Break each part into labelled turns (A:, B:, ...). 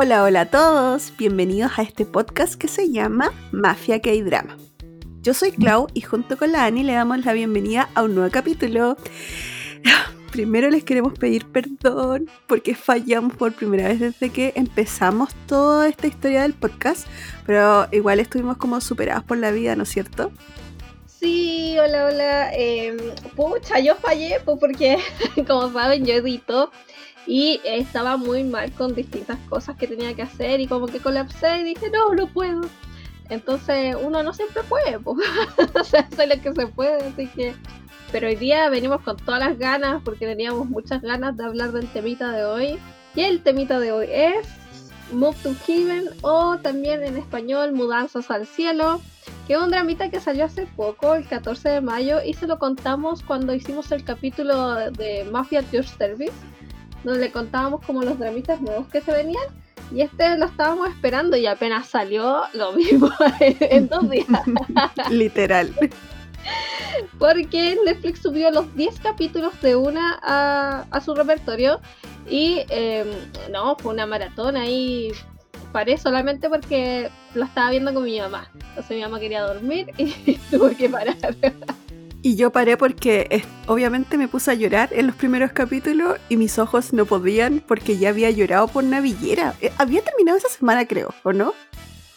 A: Hola, hola a todos, bienvenidos a este podcast que se llama Mafia que hay drama. Yo soy Clau y junto con la Ani le damos la bienvenida a un nuevo capítulo. Primero les queremos pedir perdón porque fallamos por primera vez desde que empezamos toda esta historia del podcast, pero igual estuvimos como superados por la vida, ¿no es cierto?
B: Sí, hola, hola. Eh, pucha, yo fallé pues, porque, como saben, yo edito y estaba muy mal con distintas cosas que tenía que hacer y como que colapsé y dije, no, no puedo. Entonces uno no siempre puede, o sea, hace lo que se puede, así que... Pero hoy día venimos con todas las ganas porque teníamos muchas ganas de hablar del temita de hoy. Y el temita de hoy es Move to Heaven o también en español Mudanzas al Cielo, que es un dramita que salió hace poco, el 14 de mayo, y se lo contamos cuando hicimos el capítulo de Mafia at Your Service donde le contábamos como los dramitas nuevos que se venían. Y este lo estábamos esperando y apenas salió lo mismo en dos días.
A: Literal.
B: Porque Netflix subió los 10 capítulos de una a, su repertorio y em, no, fue una maratón ahí. Paré solamente porque lo estaba viendo con mi mamá. Entonces mi mamá quería dormir y tuve que parar.
A: Y yo paré porque obviamente me puse a llorar en los primeros capítulos y mis ojos no podían porque ya había llorado por Navillera. Eh, había terminado esa semana, creo, ¿o no?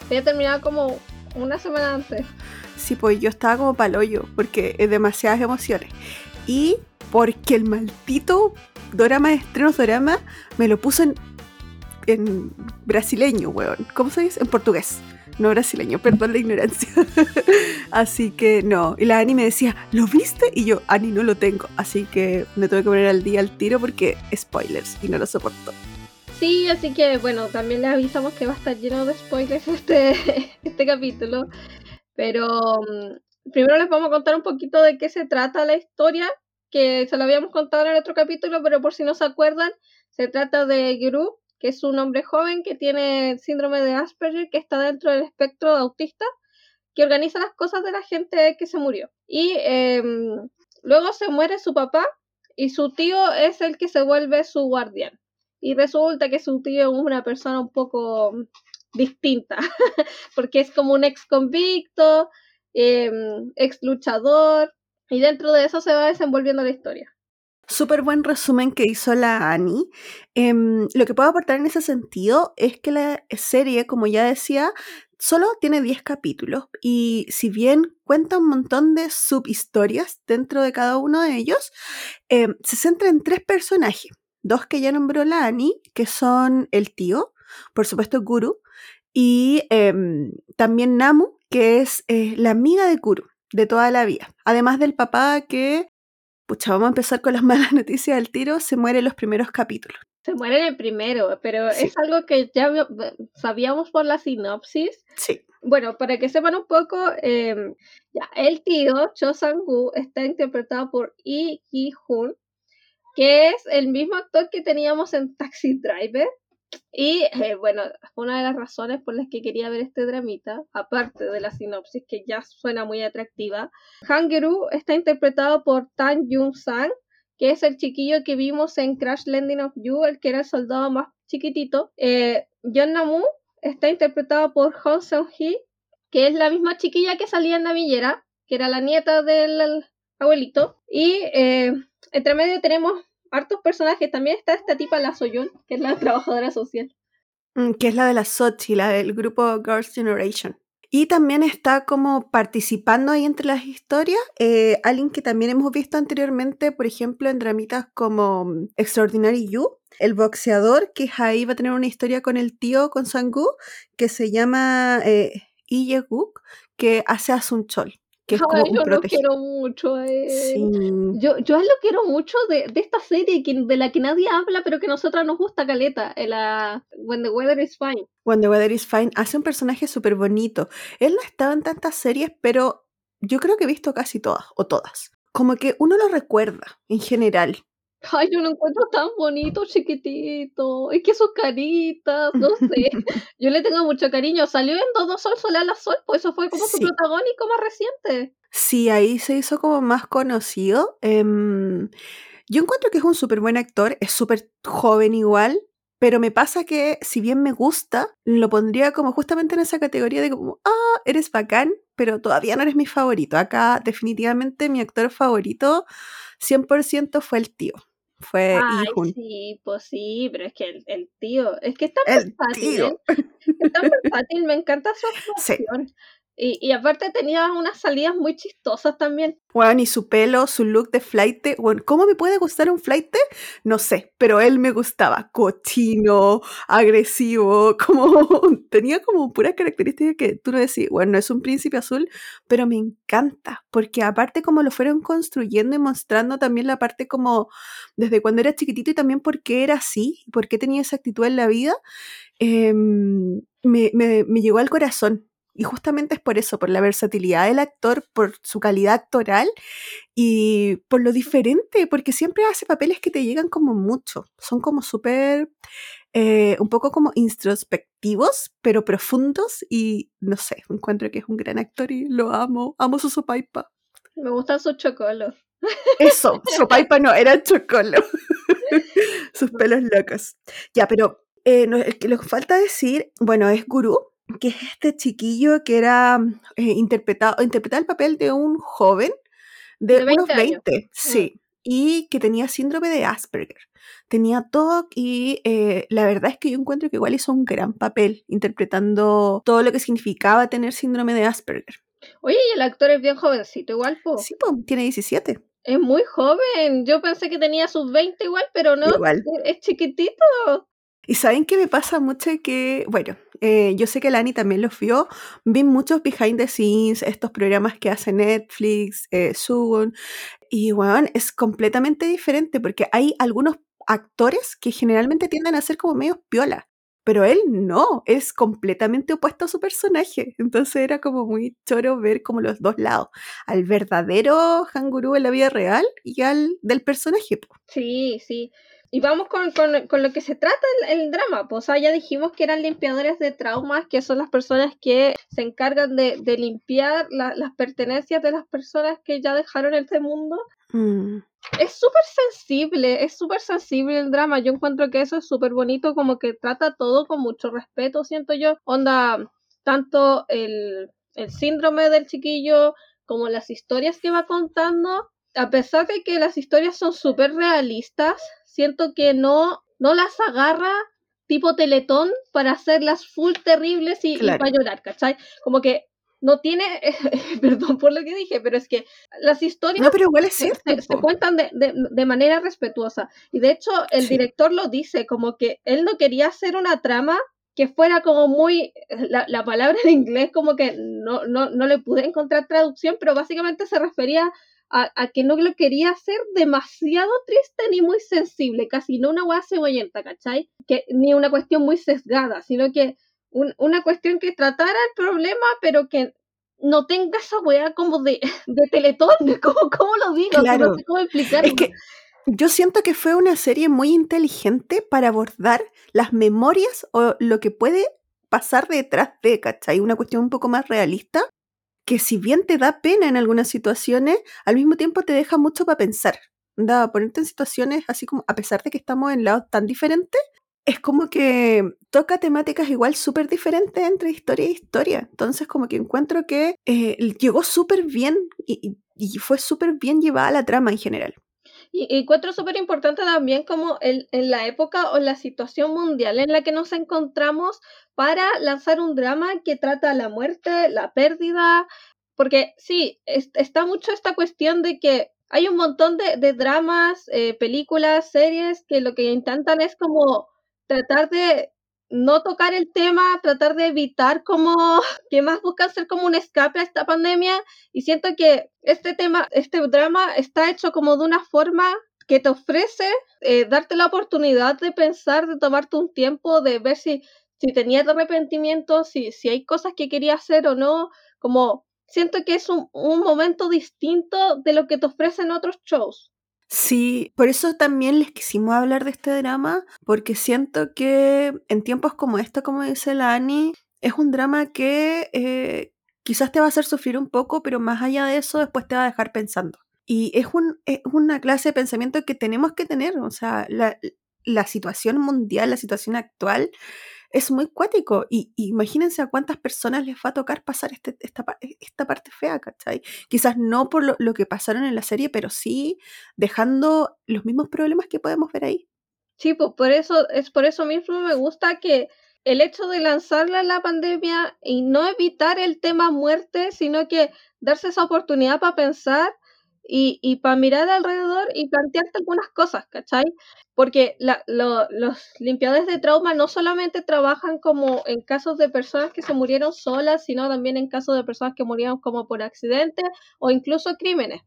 B: Había terminado como una semana antes.
A: Sí, pues yo estaba como paloyo porque es demasiadas emociones. Y porque el maldito drama de estrenos drama me lo puso en, en brasileño, weón. ¿Cómo se dice? En portugués no brasileño, perdón la ignorancia. así que no. Y la Ani me decía, ¿lo viste? Y yo, Ani, no lo tengo. Así que me tuve que poner al día al tiro porque spoilers y no lo soporto.
B: Sí, así que bueno, también les avisamos que va a estar lleno de spoilers este, este capítulo. Pero mm, primero les vamos a contar un poquito de qué se trata la historia, que se lo habíamos contado en el otro capítulo, pero por si no se acuerdan, se trata de Gru, que es un hombre joven que tiene síndrome de Asperger, que está dentro del espectro autista, que organiza las cosas de la gente que se murió. Y em, luego se muere su papá y su tío es el que se vuelve su guardián. Y resulta que su tío es una persona un poco distinta, porque es como un ex convicto, em, ex luchador, y dentro de eso se va desenvolviendo la historia.
A: Súper buen resumen que hizo la Ani. Em, lo que puedo aportar en ese sentido es que la serie, como ya decía, solo tiene 10 capítulos y si bien cuenta un montón de subhistorias dentro de cada uno de ellos, em, se centra en tres personajes. Dos que ya nombró la Ani, que son el tío, por supuesto Guru, y em, también Namu, que es eh, la amiga de Guru de toda la vida. Además del papá que pucha, vamos a empezar con las malas noticias del tiro, se muere en los primeros capítulos.
B: Se muere en el primero, pero es algo que ya sabíamos por la sinopsis.
A: Sí.
B: Bueno, para que sepan un poco, em, ya, el tío, Cho Sang-gu, está interpretado por Lee Ki-hoon, que es el mismo actor que teníamos en Taxi Driver. Y eh, bueno, una de las razones por las que quería ver este dramita, aparte de la sinopsis que ya suena muy atractiva, Hangeru está interpretado por Tan Jung Sang, que es el chiquillo que vimos en Crash Landing of You, el que era el soldado más chiquitito. Eh, Namu está interpretado por Hong Seung Hee, que es la misma chiquilla que salía en la villera, que era la nieta del abuelito. Y eh, entre medio tenemos hartos personajes. También está esta tipa, la Soyun, que es la trabajadora social.
A: Mm, que es la de la Sochi, la del grupo Girls' Generation. Y también está como participando ahí entre las historias eh, alguien que también hemos visto anteriormente, por ejemplo, en dramitas como mm, Extraordinary You, el boxeador, que ahí va a tener una historia con el tío, con Sangu, que se llama eh, Guk, que hace a Sun Chol
B: yo lo quiero mucho a él. Yo, yo lo quiero mucho de, esta serie que, de la que nadie habla, pero que a nosotras nos gusta caleta, la When the Weather is Fine.
A: When the Weather is Fine hace un personaje súper bonito. Él no estaba en tantas series, pero yo creo que he visto casi todas, o todas. Como que uno lo recuerda, en general.
B: Ay, yo lo encuentro tan bonito, chiquitito. Es que sus caritas, no sé. yo le tengo mucho cariño. Salió en Dos Sol, Solar la Sol, pues eso fue como su protagónico más reciente.
A: Sí, ahí se hizo como más conocido. Em, yo encuentro que es un súper buen actor, es súper joven igual. Pero me pasa que si bien me gusta, lo pondría como justamente en esa categoría de como, ah, eres bacán, pero todavía no eres mi favorito. Acá definitivamente mi actor favorito 100% fue el tío. Fue
B: Ay,
A: Ihun.
B: sí, pues sí, pero es que el, el tío, es que es tan
A: El
B: versátil,
A: tío.
B: ¿eh? Es tan versátil, me encanta su
A: Sí.
B: Y, aparte tenía unas salidas muy chistosas también.
A: Bueno, y su pelo, su look de flight. Bueno, ¿cómo me puede gustar un flight? No sé, pero él me gustaba. Cochino, agresivo, como tenía como puras características que tú no decís, bueno, no es un príncipe azul, pero me encanta, porque aparte como lo fueron construyendo y mostrando también la parte como desde cuando era chiquitito y también por qué era así, por qué tenía esa actitud en la vida, em, me, me, me llegó al corazón. Y justamente es por eso, por la versatilidad del actor, por su calidad actoral y por lo diferente, porque siempre hace papeles que te llegan como mucho. Son como súper, eh, un poco como introspectivos, pero profundos y no sé, encuentro que es un gran actor y lo amo. Amo su sopaipa.
B: Me gustan sus chocolos.
A: Eso, sopaipa no, era chocolo. Sus pelos locos. Ya, pero eh, el que falta decir, bueno, es Gurú, que es este chiquillo que era eh, interpretado, interpretaba el papel de un joven de,
B: De 20
A: unos
B: años.
A: 20, sí, y que tenía síndrome de Asperger. Tenía TOC y eh, la verdad es que yo encuentro que igual hizo un gran papel interpretando todo lo que significaba tener síndrome de Asperger.
B: Oye, y el actor es bien jovencito, igual, po.
A: Sí, pues, tiene 17.
B: Es muy joven. Yo pensé que tenía sus 20 igual, pero no.
A: Igual.
B: Es chiquitito.
A: Y saben que me pasa mucho que, bueno, eh, yo sé que Lani también los vio, vi muchos behind the scenes, estos programas que hace Netflix, eh, Sugun, y bueno, es completamente diferente porque hay algunos actores que generalmente tienden a ser como medio piola, pero él no, es completamente opuesto a su personaje, entonces era como muy choro ver como los dos lados, al verdadero Hanguru en la vida real y al del personaje.
B: Sí, sí. Y vamos con, con- con lo que se trata el, el drama. Pues, o sea, ya dijimos que eran limpiadores de traumas, que son las personas que se encargan de, de limpiar la- las pertenencias de las personas que ya dejaron este mundo.
A: Mm.
B: Es súper sensible, es súper sensible el drama. Yo encuentro que eso es súper bonito, como que trata todo con mucho respeto, siento yo. Onda, tanto el, el síndrome del chiquillo como las historias que va contando. A pesar de que las historias son súper realistas, siento que no, no las agarra tipo teletón para hacerlas full terribles y, y
A: Claro.
B: para llorar, ¿cachai? Como que no tiene, perdón por lo que dije, pero es que las historias
A: No, pero igual es cierto.
B: se- se cuentan de, de- de manera respetuosa. Y de hecho, el
A: Sí.
B: director lo dice, como que él no quería hacer una trama que fuera como muy, la, la palabra en inglés como que no, no, no le pude encontrar traducción, pero básicamente se refería a, a que no lo quería hacer demasiado triste ni muy sensible, casi no una hueá cebollenta, ¿cachai? Que, ni una cuestión muy sesgada, sino que un- una cuestión que tratara el problema, pero que no tenga esa weá como de, de teletón, ¿cómo, cómo lo digo?
A: Claro.
B: No sé cómo explicarlo.
A: Es que yo siento que fue una serie muy inteligente para abordar las memorias o lo que puede pasar detrás de, ¿cachai? Una cuestión un poco más realista, que si bien te da pena en algunas situaciones, al mismo tiempo te deja mucho para pensar. Da, ponerte en situaciones así como, a pesar de que estamos en lados tan diferentes, es como que toca temáticas igual súper diferentes entre historia y historia. Entonces como que encuentro que eh, llegó súper bien y, y- y fue súper bien llevada la trama en general.
B: Y y encuentro súper importante también como el- en la época o la situación mundial en la que nos encontramos para lanzar un drama que trata la muerte, la pérdida, porque sí, es- está mucho esta cuestión de que hay un montón de, de dramas, eh, películas, series que lo que intentan es como tratar de no tocar el tema, tratar de evitar como que más buscan ser como un escape a esta pandemia y siento que este tema, este drama está hecho como de una forma que te ofrece eh, darte la oportunidad de pensar, de tomarte un tiempo, de ver si, si tenías arrepentimiento, si, si hay cosas que querías hacer o no, como siento que es un, un momento distinto de lo que te ofrecen otros shows.
A: Sí, por eso también les quisimos hablar de este drama, porque siento que en tiempos como este, como dice la Ani, es un drama que eh, quizás te va a hacer sufrir un poco, pero más allá de eso, después te va a dejar pensando. Y es, un, es una clase de pensamiento que tenemos que tener, o sea, la- la situación mundial, la situación actual, es muy cuático. Y, imagínense a cuántas personas les va a tocar pasar este, esta, esta parte fea, ¿cachai? Quizás no por lo, lo, que pasaron en la serie, pero sí dejando los mismos problemas que podemos ver ahí.
B: Sí, pues por eso, es por eso mismo me gusta que el hecho de lanzarla la pandemia y no evitar el tema muerte, sino que darse esa oportunidad para pensar y, y para mirar alrededor y plantearte algunas cosas, ¿cachai? Porque la, los limpiadores de trauma no solamente trabajan como en casos de personas que se murieron solas, sino también en casos de personas que murieron como por accidente o incluso crímenes.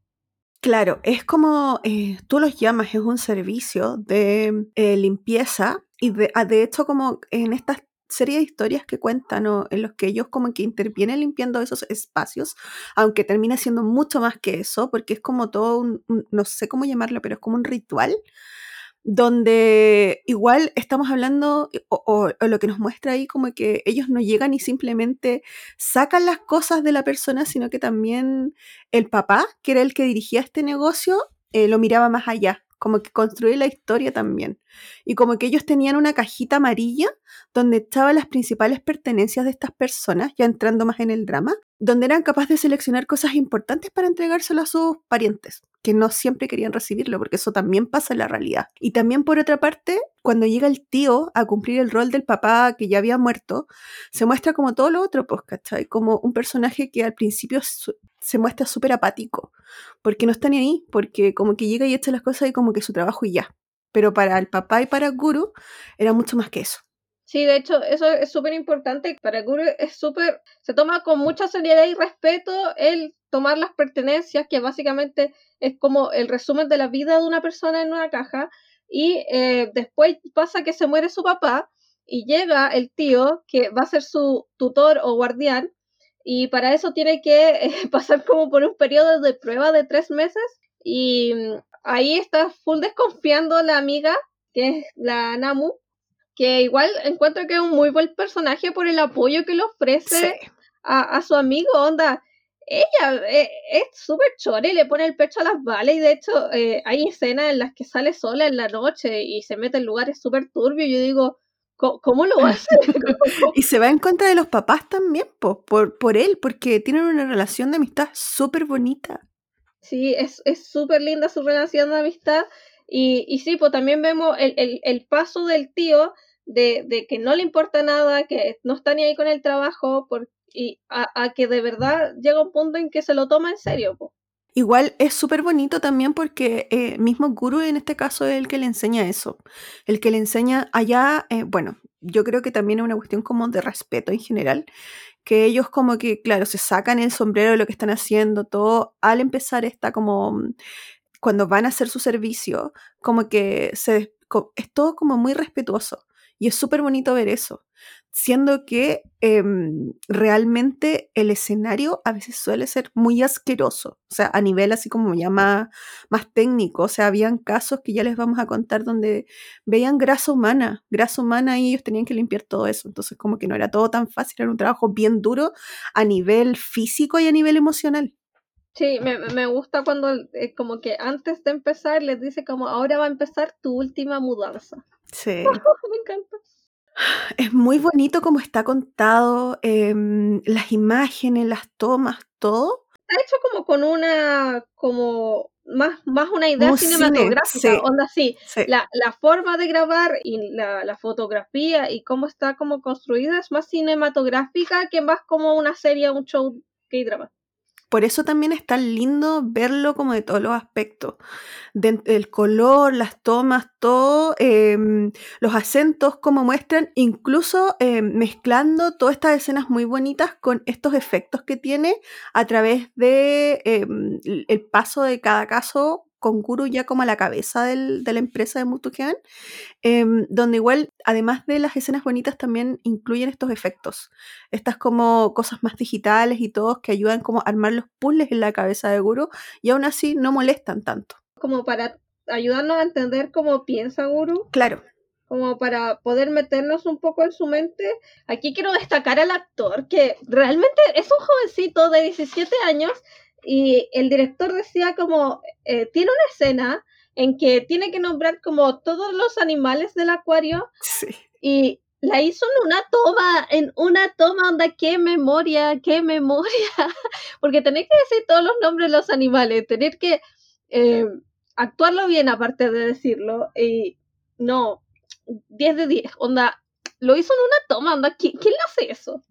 A: Claro, es como eh, tú los llamas, es un servicio de eh, limpieza y de, ah, de hecho como en estas serie de historias que cuentan o en los que ellos como que intervienen limpiando esos espacios, aunque termina siendo mucho más que eso, porque es como todo un, no sé cómo llamarlo, pero es como un ritual donde igual estamos hablando, o, lo que nos muestra ahí, como que ellos no llegan y simplemente sacan las cosas de la persona, sino que también el papá, que era el que dirigía este negocio, eh, lo miraba más allá, como que construye la historia también. Y como que ellos tenían una cajita amarilla donde estaban las principales pertenencias de estas personas, ya entrando más en el drama, donde eran capaces de seleccionar cosas importantes para entregárselo a sus parientes, que no siempre querían recibirlo, porque eso también pasa en la realidad. Y también por otra parte, cuando llega el tío a cumplir el rol del papá que ya había muerto, se muestra como todo lo otro, pues, ¿cachai? Como un personaje que al principio se muestra súper apático, porque no está ni ahí, porque como que llega y echa las cosas y como que su trabajo y ya. Pero para el papá y para Guru era mucho más que eso.
B: Sí, de hecho, eso es súper importante. Para Guru es súper, se toma con mucha seriedad y respeto el tomar las pertenencias, que básicamente es como el resumen de la vida de una persona en una caja. Y eh, después pasa que se muere su papá y llega el tío, que va a ser su tutor o guardián, y para eso tiene que eh, pasar como por un periodo de prueba de tres meses. Y mm, ahí está full desconfiando la amiga, que es la Namu, que igual encuentro que es un muy buen personaje por el apoyo que le ofrece a, su amigo, onda. Ella eh, es súper chore, le pone el pecho a las balas y de hecho eh, hay escenas en las que sale sola en la noche y se mete en lugares súper turbios. Yo digo, ¿cómo, lo hace?
A: y se va en contra de los papás también, por, por él, porque tienen una relación de amistad súper bonita.
B: Sí, es súper linda su relación de amistad. Y, y sí, pues también vemos el, el, el paso del tío de, de, que no le importa nada, que no está ni ahí con el trabajo, por, y a, que de verdad llega un punto en que se lo toma en serio.
A: Igual es súper bonito también porque eh, mismo Guru en este caso es el que le enseña eso, el que le enseña allá, eh, bueno, yo creo que también es una cuestión como de respeto en general, que ellos como que, claro, se sacan el sombrero de lo que están haciendo, todo, al empezar está como, cuando van a hacer su servicio, como que se, es todo como muy respetuoso. Y es súper bonito ver eso, siendo que em, realmente el escenario a veces suele ser muy asqueroso, o sea, a nivel así como ya más, más técnico, o sea, habían casos que ya les vamos a contar donde veían grasa humana, grasa humana y ellos tenían que limpiar todo eso, entonces como que no era todo tan fácil, era un trabajo bien duro a nivel físico y a nivel emocional.
B: Sí, me, me gusta cuando eh, como que antes de empezar les dice como ahora va a empezar tu última mudanza. Sí. Me encanta.
A: Es muy bonito como está contado, em, las imágenes, las tomas, todo.
B: Está hecho como con una, como más, más una idea cinematográfica, onda así. La, la, forma de grabar y la, la, fotografía y cómo está como construida es más cinematográfica que más como una serie, un show que drama
A: por eso también es tan lindo verlo como de todos los aspectos. el color, las tomas, todo, em, los acentos, como muestran, incluso em, mezclando todas estas escenas muy bonitas con estos efectos que tiene a través de em, el paso de cada caso con Guru ya como a la cabeza de la empresa de Mutukean, em, donde igual, además de las escenas bonitas, también incluyen estos efectos, estas como cosas más digitales y todos que ayudan como a armar los puzzles en la cabeza de Guru y aún así no molestan tanto.
B: Como para ayudarnos a entender cómo piensa Guru.
A: Claro
B: como para poder meternos un poco en su mente. Aquí quiero destacar al actor, que realmente es un jovencito de 17 años y el director decía como, eh, tiene una escena en que tiene que nombrar como todos los animales del acuario.
A: Sí.
B: Y la hizo en una toma, en una toma, onda, qué memoria, qué memoria. Porque tenéis que decir todos los nombres de los animales, tener que eh, actuarlo bien aparte de decirlo. Y no, 10 de 10, onda, lo hizo en una toma, onda, ¿quién, quién le hace eso?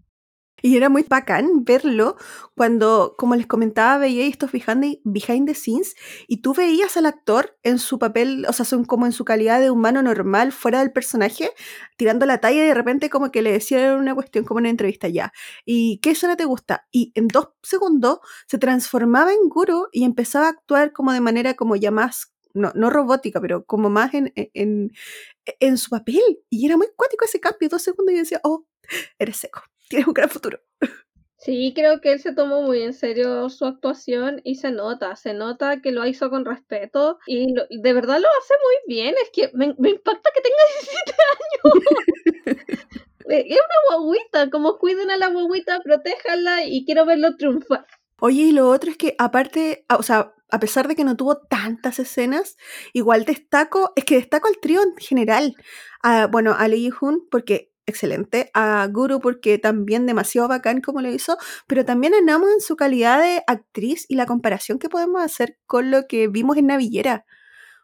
A: Y era muy bacán verlo cuando, como les comentaba, veía estos behind, behind the scenes y tú veías al actor en su papel, o sea, son como en su calidad de humano normal, fuera del personaje, tirando la talla y de repente como que le decían una cuestión como en una entrevista ya. ¿Y qué escena te gusta? Y en dos segundos se transformaba en Guru y empezaba a actuar como de manera como ya más no, no robótica, pero como más en, en, en, su papel. Y era muy cuático ese cambio, dos segundos y decía, oh, eres seco tiene un gran futuro.
B: Sí, creo que él se tomó muy en serio su actuación y se nota, se nota que lo hizo con respeto y de verdad lo hace muy bien. Es que me, impacta que tenga 17 años. es una guaguita, como cuiden a la guaguita, protéjanla y quiero verlo triunfar.
A: Oye, y lo otro es que aparte, o sea, a pesar de que no tuvo tantas escenas, igual destaco, es que destaco al trío en general. bueno, a Lee Hun, porque excelente, a Guru porque también demasiado bacán como lo hizo, pero también a en su calidad de actriz y la comparación que podemos hacer con lo que vimos en Navillera.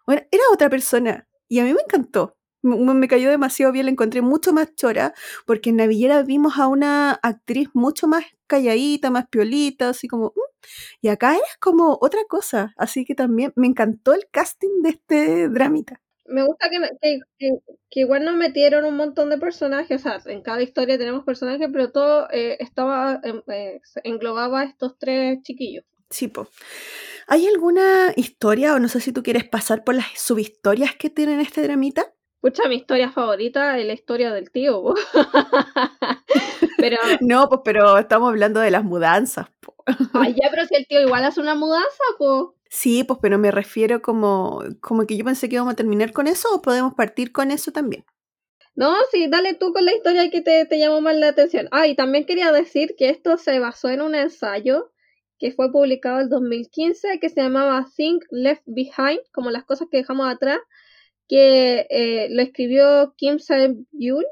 A: Bueno, era otra persona y a mí me encantó. Me, cayó demasiado bien, la encontré mucho más chora, porque en Navillera vimos a una actriz mucho más calladita, más piolita, así como... Mm", y acá es como otra cosa, así que también me encantó el casting de este dramita
B: me gusta que, que, igual nos metieron un montón de personajes, o sea, en cada historia tenemos personajes, pero todo eh, estaba, eh, englobaba a estos tres chiquillos.
A: Sí, pues. ¿Hay alguna historia, o no sé si tú quieres pasar por las subhistorias que tienen este dramita?
B: Pucha, mi historia favorita es la historia del tío.
A: pero... No, pues, pero estamos hablando de las mudanzas.
B: Ay, ya, pero si el tío igual hace una mudanza, pues.
A: Sí, pues, pero me refiero como, como que yo pensé que íbamos a terminar con eso o podemos partir con eso también.
B: No, sí, dale tú con la historia que te, te llamó más la atención. Ah, y también quería decir que esto se basó en un ensayo que fue publicado en 2015 que se llamaba Think Left Behind, como las cosas que dejamos atrás, que eh, lo escribió Kim Se-yoon,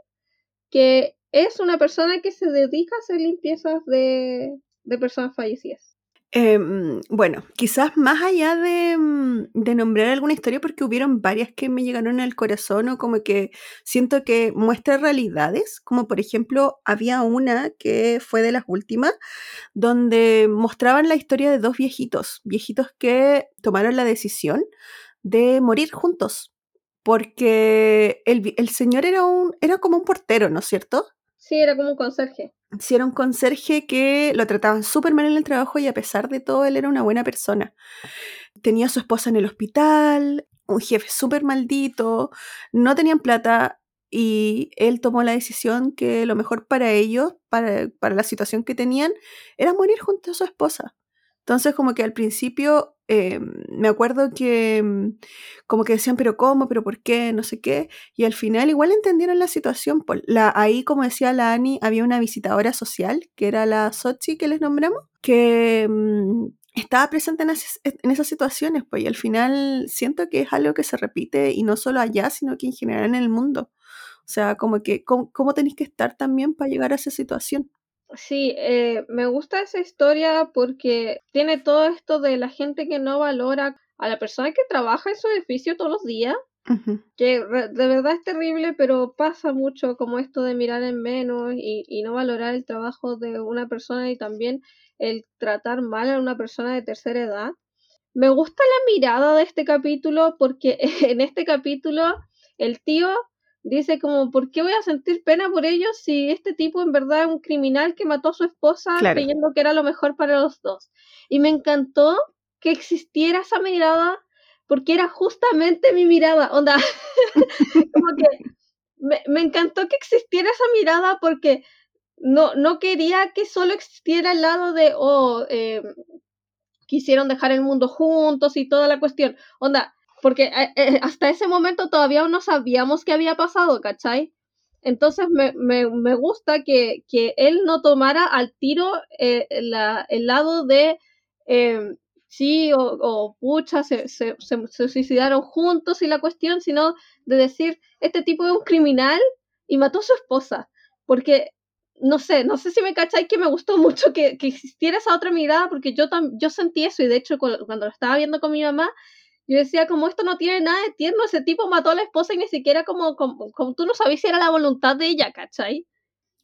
B: que es una persona que se dedica a hacer limpiezas de, de personas fallecidas.
A: Em, bueno, quizás más allá de, mm, de, nombrar alguna historia, porque hubieron varias que me llegaron al corazón o como que siento que muestra realidades, como por ejemplo había una que fue de las últimas, donde mostraban la historia de dos viejitos, viejitos que tomaron la decisión de morir juntos, porque el, el señor era, un, era como un portero, ¿no es cierto?
B: Sí, era como un conserje.
A: Sí, era un conserje que lo trataban súper mal en el trabajo y a pesar de todo, él era una buena persona. Tenía a su esposa en el hospital, un jefe súper maldito, no tenían plata y él tomó la decisión que lo mejor para ellos, para, para la situación que tenían, era morir junto a su esposa. Entonces, como que al principio eh, me acuerdo que mm, como que decían, pero ¿cómo? ¿Pero por qué? No sé qué. Y al final igual entendieron la situación. La, ahí, como decía la Ani, había una visitadora social, que era la Sochi que les nombramos, que mm, estaba presente en, en, esas situaciones. Pues, y al final siento que es algo que se repite y no solo allá, sino que en general en el mundo. O sea, como que, ¿cómo, cómo tenéis que estar también para llegar a esa situación?
B: Sí, eh, me gusta esa historia porque tiene todo esto de la gente que no valora a la persona que trabaja en su edificio todos los días, que de verdad es terrible, pero pasa mucho como esto de mirar en menos y, y no valorar el trabajo de una persona y también el tratar mal a una persona de tercera edad. Me gusta la mirada de este capítulo porque en este capítulo el tío dice como, ¿por qué voy a sentir pena por ellos si este tipo en verdad es un criminal que mató a su esposa creyendo que era lo mejor para los dos? Y me encantó que existiera esa mirada porque era justamente mi mirada, onda, como que me, encantó que existiera esa mirada porque no, no quería que solo existiera el lado de, oh, eh, quisieron dejar el mundo juntos y toda la cuestión. Onda, porque eh, eh, hasta ese momento todavía no sabíamos qué había pasado, ¿cachai? Entonces me, me, gusta que, que, él no tomara al tiro eh, el lado de sí o, pucha, se, se, se, suicidaron juntos y la cuestión, sino de decir, este tipo es un criminal y mató a su esposa. Porque, no sé, no sé si me cacháis que me gustó mucho que, que existiera esa otra mirada, porque yo, yo sentí eso y de hecho cuando lo estaba viendo con mi mamá, yo decía, como esto no tiene nada de tierno, ese tipo mató a la esposa y ni siquiera como, como, como tú no sabías si era la voluntad de ella, ¿cachai?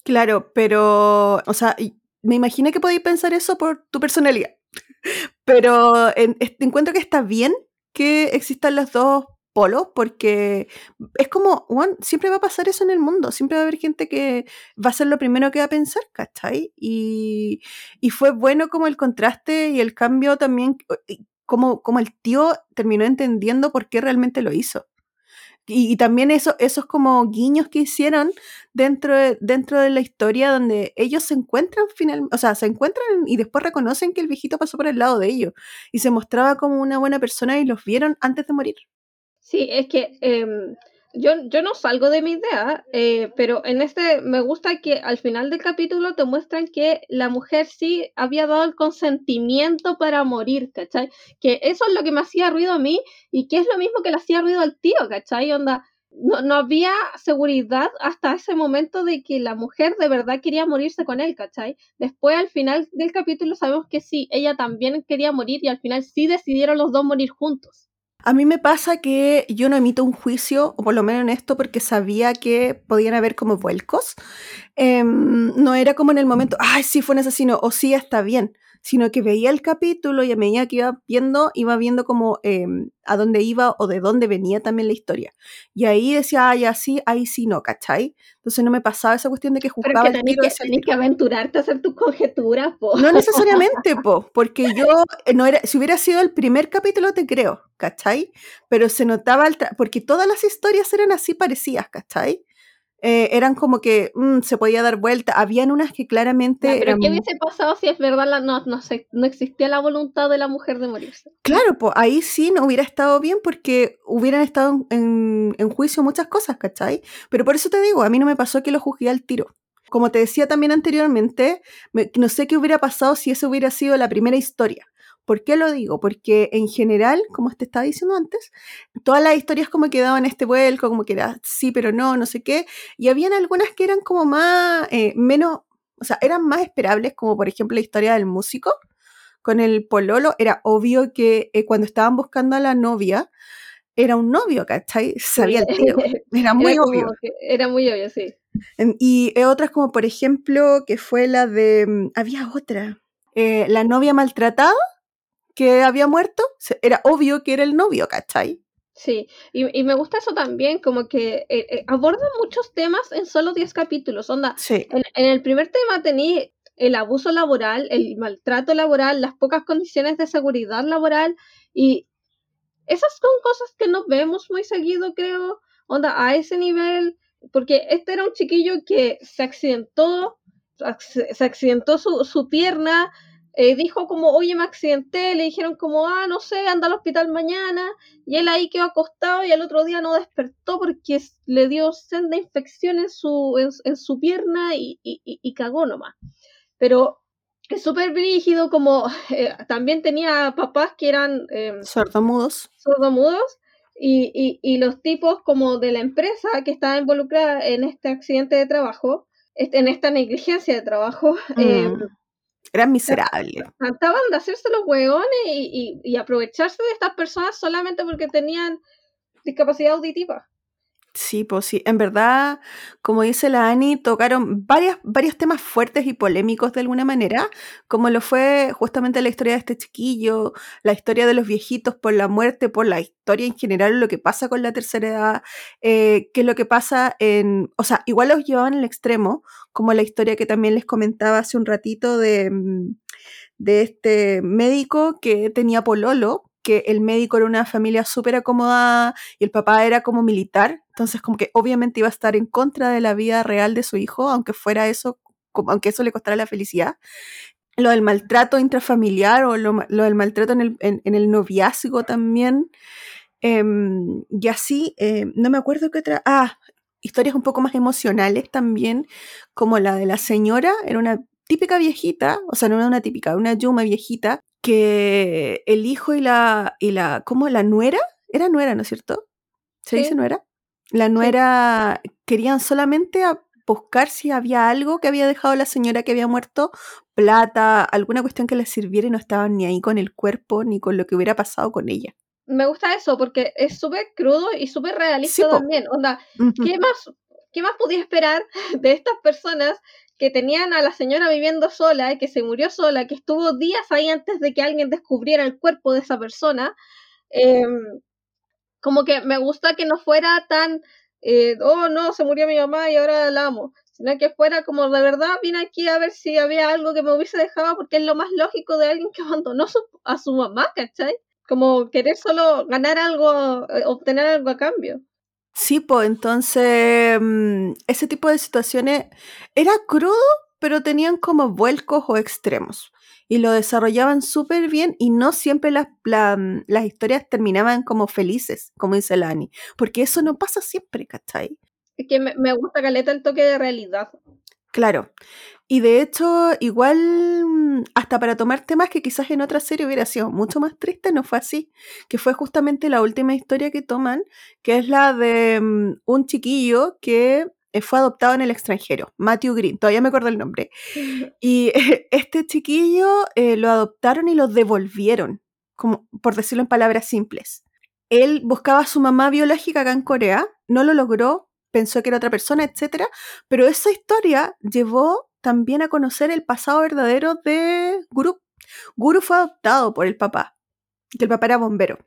A: Claro, pero, o sea, me imaginé que podéis pensar eso por tu personalidad. Pero encuentro que está bien que existan los dos polos, porque es como, bueno, siempre va a pasar eso en el mundo, siempre va a haber gente que va a ser lo primero que va a pensar, ¿cachai? Y, y fue bueno como el contraste y el cambio también, como el tío terminó entendiendo por qué realmente lo hizo. Y, también eso, esos como guiños que hicieron dentro de, dentro de la historia donde ellos se encuentran finalmente, o sea, se encuentran y después reconocen que el viejito pasó por el lado de ellos y se mostraba como una buena persona y los vieron antes de morir.
B: Sí, es que em, yo, yo no salgo de mi idea, eh, pero en este me gusta que al final del capítulo te muestran que la mujer sí había dado el consentimiento para morir, ¿cachai? Que eso es lo que me hacía ruido a mí y que es lo mismo que le hacía ruido al tío, ¿cachai? Onda, no, no había seguridad hasta ese momento de que la mujer de verdad quería morirse con él, ¿cachai? Después al final del capítulo sabemos que sí, ella también quería morir y al final sí decidieron los dos morir juntos.
A: A mí me pasa que yo no emito un juicio, o por lo menos en esto, porque sabía que podían haber como vuelcos. Em, no era como en el momento, ay, sí fue un asesino, o sí está bien sino que veía el capítulo y a medida que iba viendo, iba viendo como em, a dónde iba o de dónde venía también la historia. Y ahí decía, ay, así, ahí sí no, ¿cachai? Entonces no me pasaba esa cuestión de que juzgaba
B: Pero que tenés que, aventurarte a hacer tus conjeturas, po.
A: No necesariamente, po, porque yo eh, no era, si hubiera sido el primer capítulo te creo, ¿cachai? Pero se notaba, porque todas las historias eran así parecidas, ¿cachai? Eh, eran como que mm, se podía dar vuelta. Habían unas que claramente.
B: pero ¿qué hubiese pasado si es verdad la, no, no, no existía la voluntad de la mujer de morirse?
A: Claro, pues ahí sí no hubiera estado bien porque hubieran estado en, en, juicio muchas cosas, ¿cachai? Pero por eso te digo, a mí no me pasó que lo juzgué al tiro. Como te decía también anteriormente, no sé qué hubiera pasado si esa hubiera sido la primera historia. ¿Por qué lo digo? Porque en general, como te estaba diciendo antes, todas las historias como que daban este vuelco, como que era sí, pero no, no sé qué, y habían algunas que eran como más, eh, menos, o sea, eran más esperables, como por ejemplo la historia del músico con el pololo, era obvio que eh, cuando estaban buscando a la novia, era un novio, ¿cachai? Sabía el tío, era muy obvio.
B: Era muy obvio, sí.
A: Y otras como por ejemplo, que fue la de, mm, había otra, eh, la novia maltratada, que había muerto, era obvio que era el novio, ¿cachai?
B: Sí, y, me gusta eso también, como que eh, eh, aborda muchos temas en solo 10 capítulos. Onda,
A: sí.
B: en, el primer tema tenía el abuso laboral, el maltrato laboral, las pocas condiciones de seguridad laboral, y esas son cosas que no vemos muy seguido, creo. Onda, a ese nivel, porque este era un chiquillo que se accidentó, se accidentó su, su pierna, eh, dijo como, oye, me accidenté, le dijeron como, ah, no sé, anda al hospital mañana, y él ahí quedó acostado y el otro día no despertó porque le dio senda infección en su, en, su pierna y, y, cagó nomás. Pero es súper brígido, como eh, también tenía papás que eran... Eh,
A: sordomudos.
B: Sordomudos. Y, y, los tipos como de la empresa que estaba involucrada en este accidente de trabajo, este, en esta negligencia de trabajo, mm.
A: Eran miserables.
B: Trataban de hacerse los hueones y, aprovecharse de estas personas solamente porque tenían discapacidad auditiva.
A: Sí, pues sí. En verdad, como dice la Ani, tocaron varias, varios temas fuertes y polémicos de alguna manera, como lo fue justamente la historia de este chiquillo, la historia de los viejitos por la muerte, por la historia en general, lo que pasa con la tercera edad, eh, qué es lo que pasa en... O sea, igual los llevaban al extremo, como la historia que también les comentaba hace un ratito de, mm, de este médico que tenía pololo, que el médico era una familia súper acomodada y el papá era como militar, entonces como que obviamente iba a estar en contra de la vida real de su hijo, aunque fuera eso, aunque eso le costara la felicidad. Lo del maltrato intrafamiliar o lo, del maltrato en el, en, el noviazgo también. Em, y así, em, no me acuerdo qué otra. Ah, historias un poco más emocionales también, como la de la señora, era una típica viejita, o sea, no era una típica, una Yuma viejita, que el hijo y la, y la, ¿cómo? La nuera, era nuera, ¿no es cierto? ¿Se
B: Sí.
A: dice nuera? La nuera querían solamente a buscar si había algo que había dejado la señora que había muerto, plata, alguna cuestión que les sirviera y no estaban ni ahí con el cuerpo ni con lo que hubiera pasado con ella.
B: Me gusta eso porque es súper crudo y súper realista
A: Sí,
B: también. Onda. ¿qué más, ¿qué más podía esperar de estas personas que tenían a la señora viviendo sola, que se murió sola, que estuvo días ahí antes de que alguien descubriera el cuerpo de esa persona? Em, como que me gusta que no fuera tan, eh, oh no, se murió mi mamá y ahora la amo, sino que fuera como de verdad vine aquí a ver si había algo que me hubiese dejado, porque es lo más lógico de alguien que abandonó su- a su mamá, ¿cachai? Como querer solo ganar algo, eh, obtener algo a cambio.
A: Sí, pues entonces mm, ese tipo de situaciones era crudo, pero tenían como vuelcos o extremos. Y lo desarrollaban súper bien y no siempre las, la- mm, las historias terminaban como felices, como dice Lani. Porque eso no pasa siempre, ¿cachai?
B: Es que me, me gusta caleta el toque de realidad.
A: Claro. Y de hecho, igual, mm, hasta para tomar temas que quizás en otra serie hubiera sido mucho más triste, no fue así. Que fue justamente la última historia que toman, que es la de mm, un chiquillo que eh, fue adoptado en el extranjero, Matthew Green, todavía me acuerdo el nombre. Y este chiquillo eh, lo adoptaron y lo devolvieron, como por decirlo en palabras simples. Él buscaba a su mamá biológica acá en Corea, no lo logró, pensó que era otra persona, etcétera, pero esa historia llevó también a conocer el pasado verdadero de Guru. Guru fue adoptado por el papá, que el papá era bombero.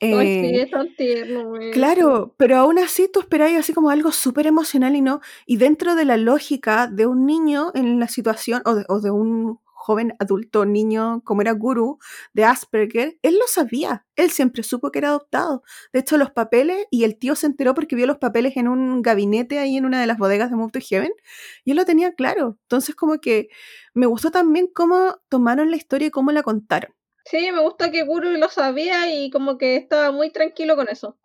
B: Ay, sí,
A: Eh,
B: es tan tierno.
A: Claro, pero aún así tú esperáis así como algo súper emocional y no. Y dentro de la lógica de un niño en la situación, o de, o de un joven adulto niño como era Guru de Asperger, él lo sabía. Él siempre supo que era adoptado. De hecho, los papeles, y el tío se enteró porque vio los papeles en un gabinete ahí en una de las bodegas de Move to Heaven, y él lo tenía claro. Entonces, como que me gustó también cómo tomaron la historia y cómo la contaron.
B: Sí, me gusta que Guru lo sabía y como que estaba muy tranquilo con eso.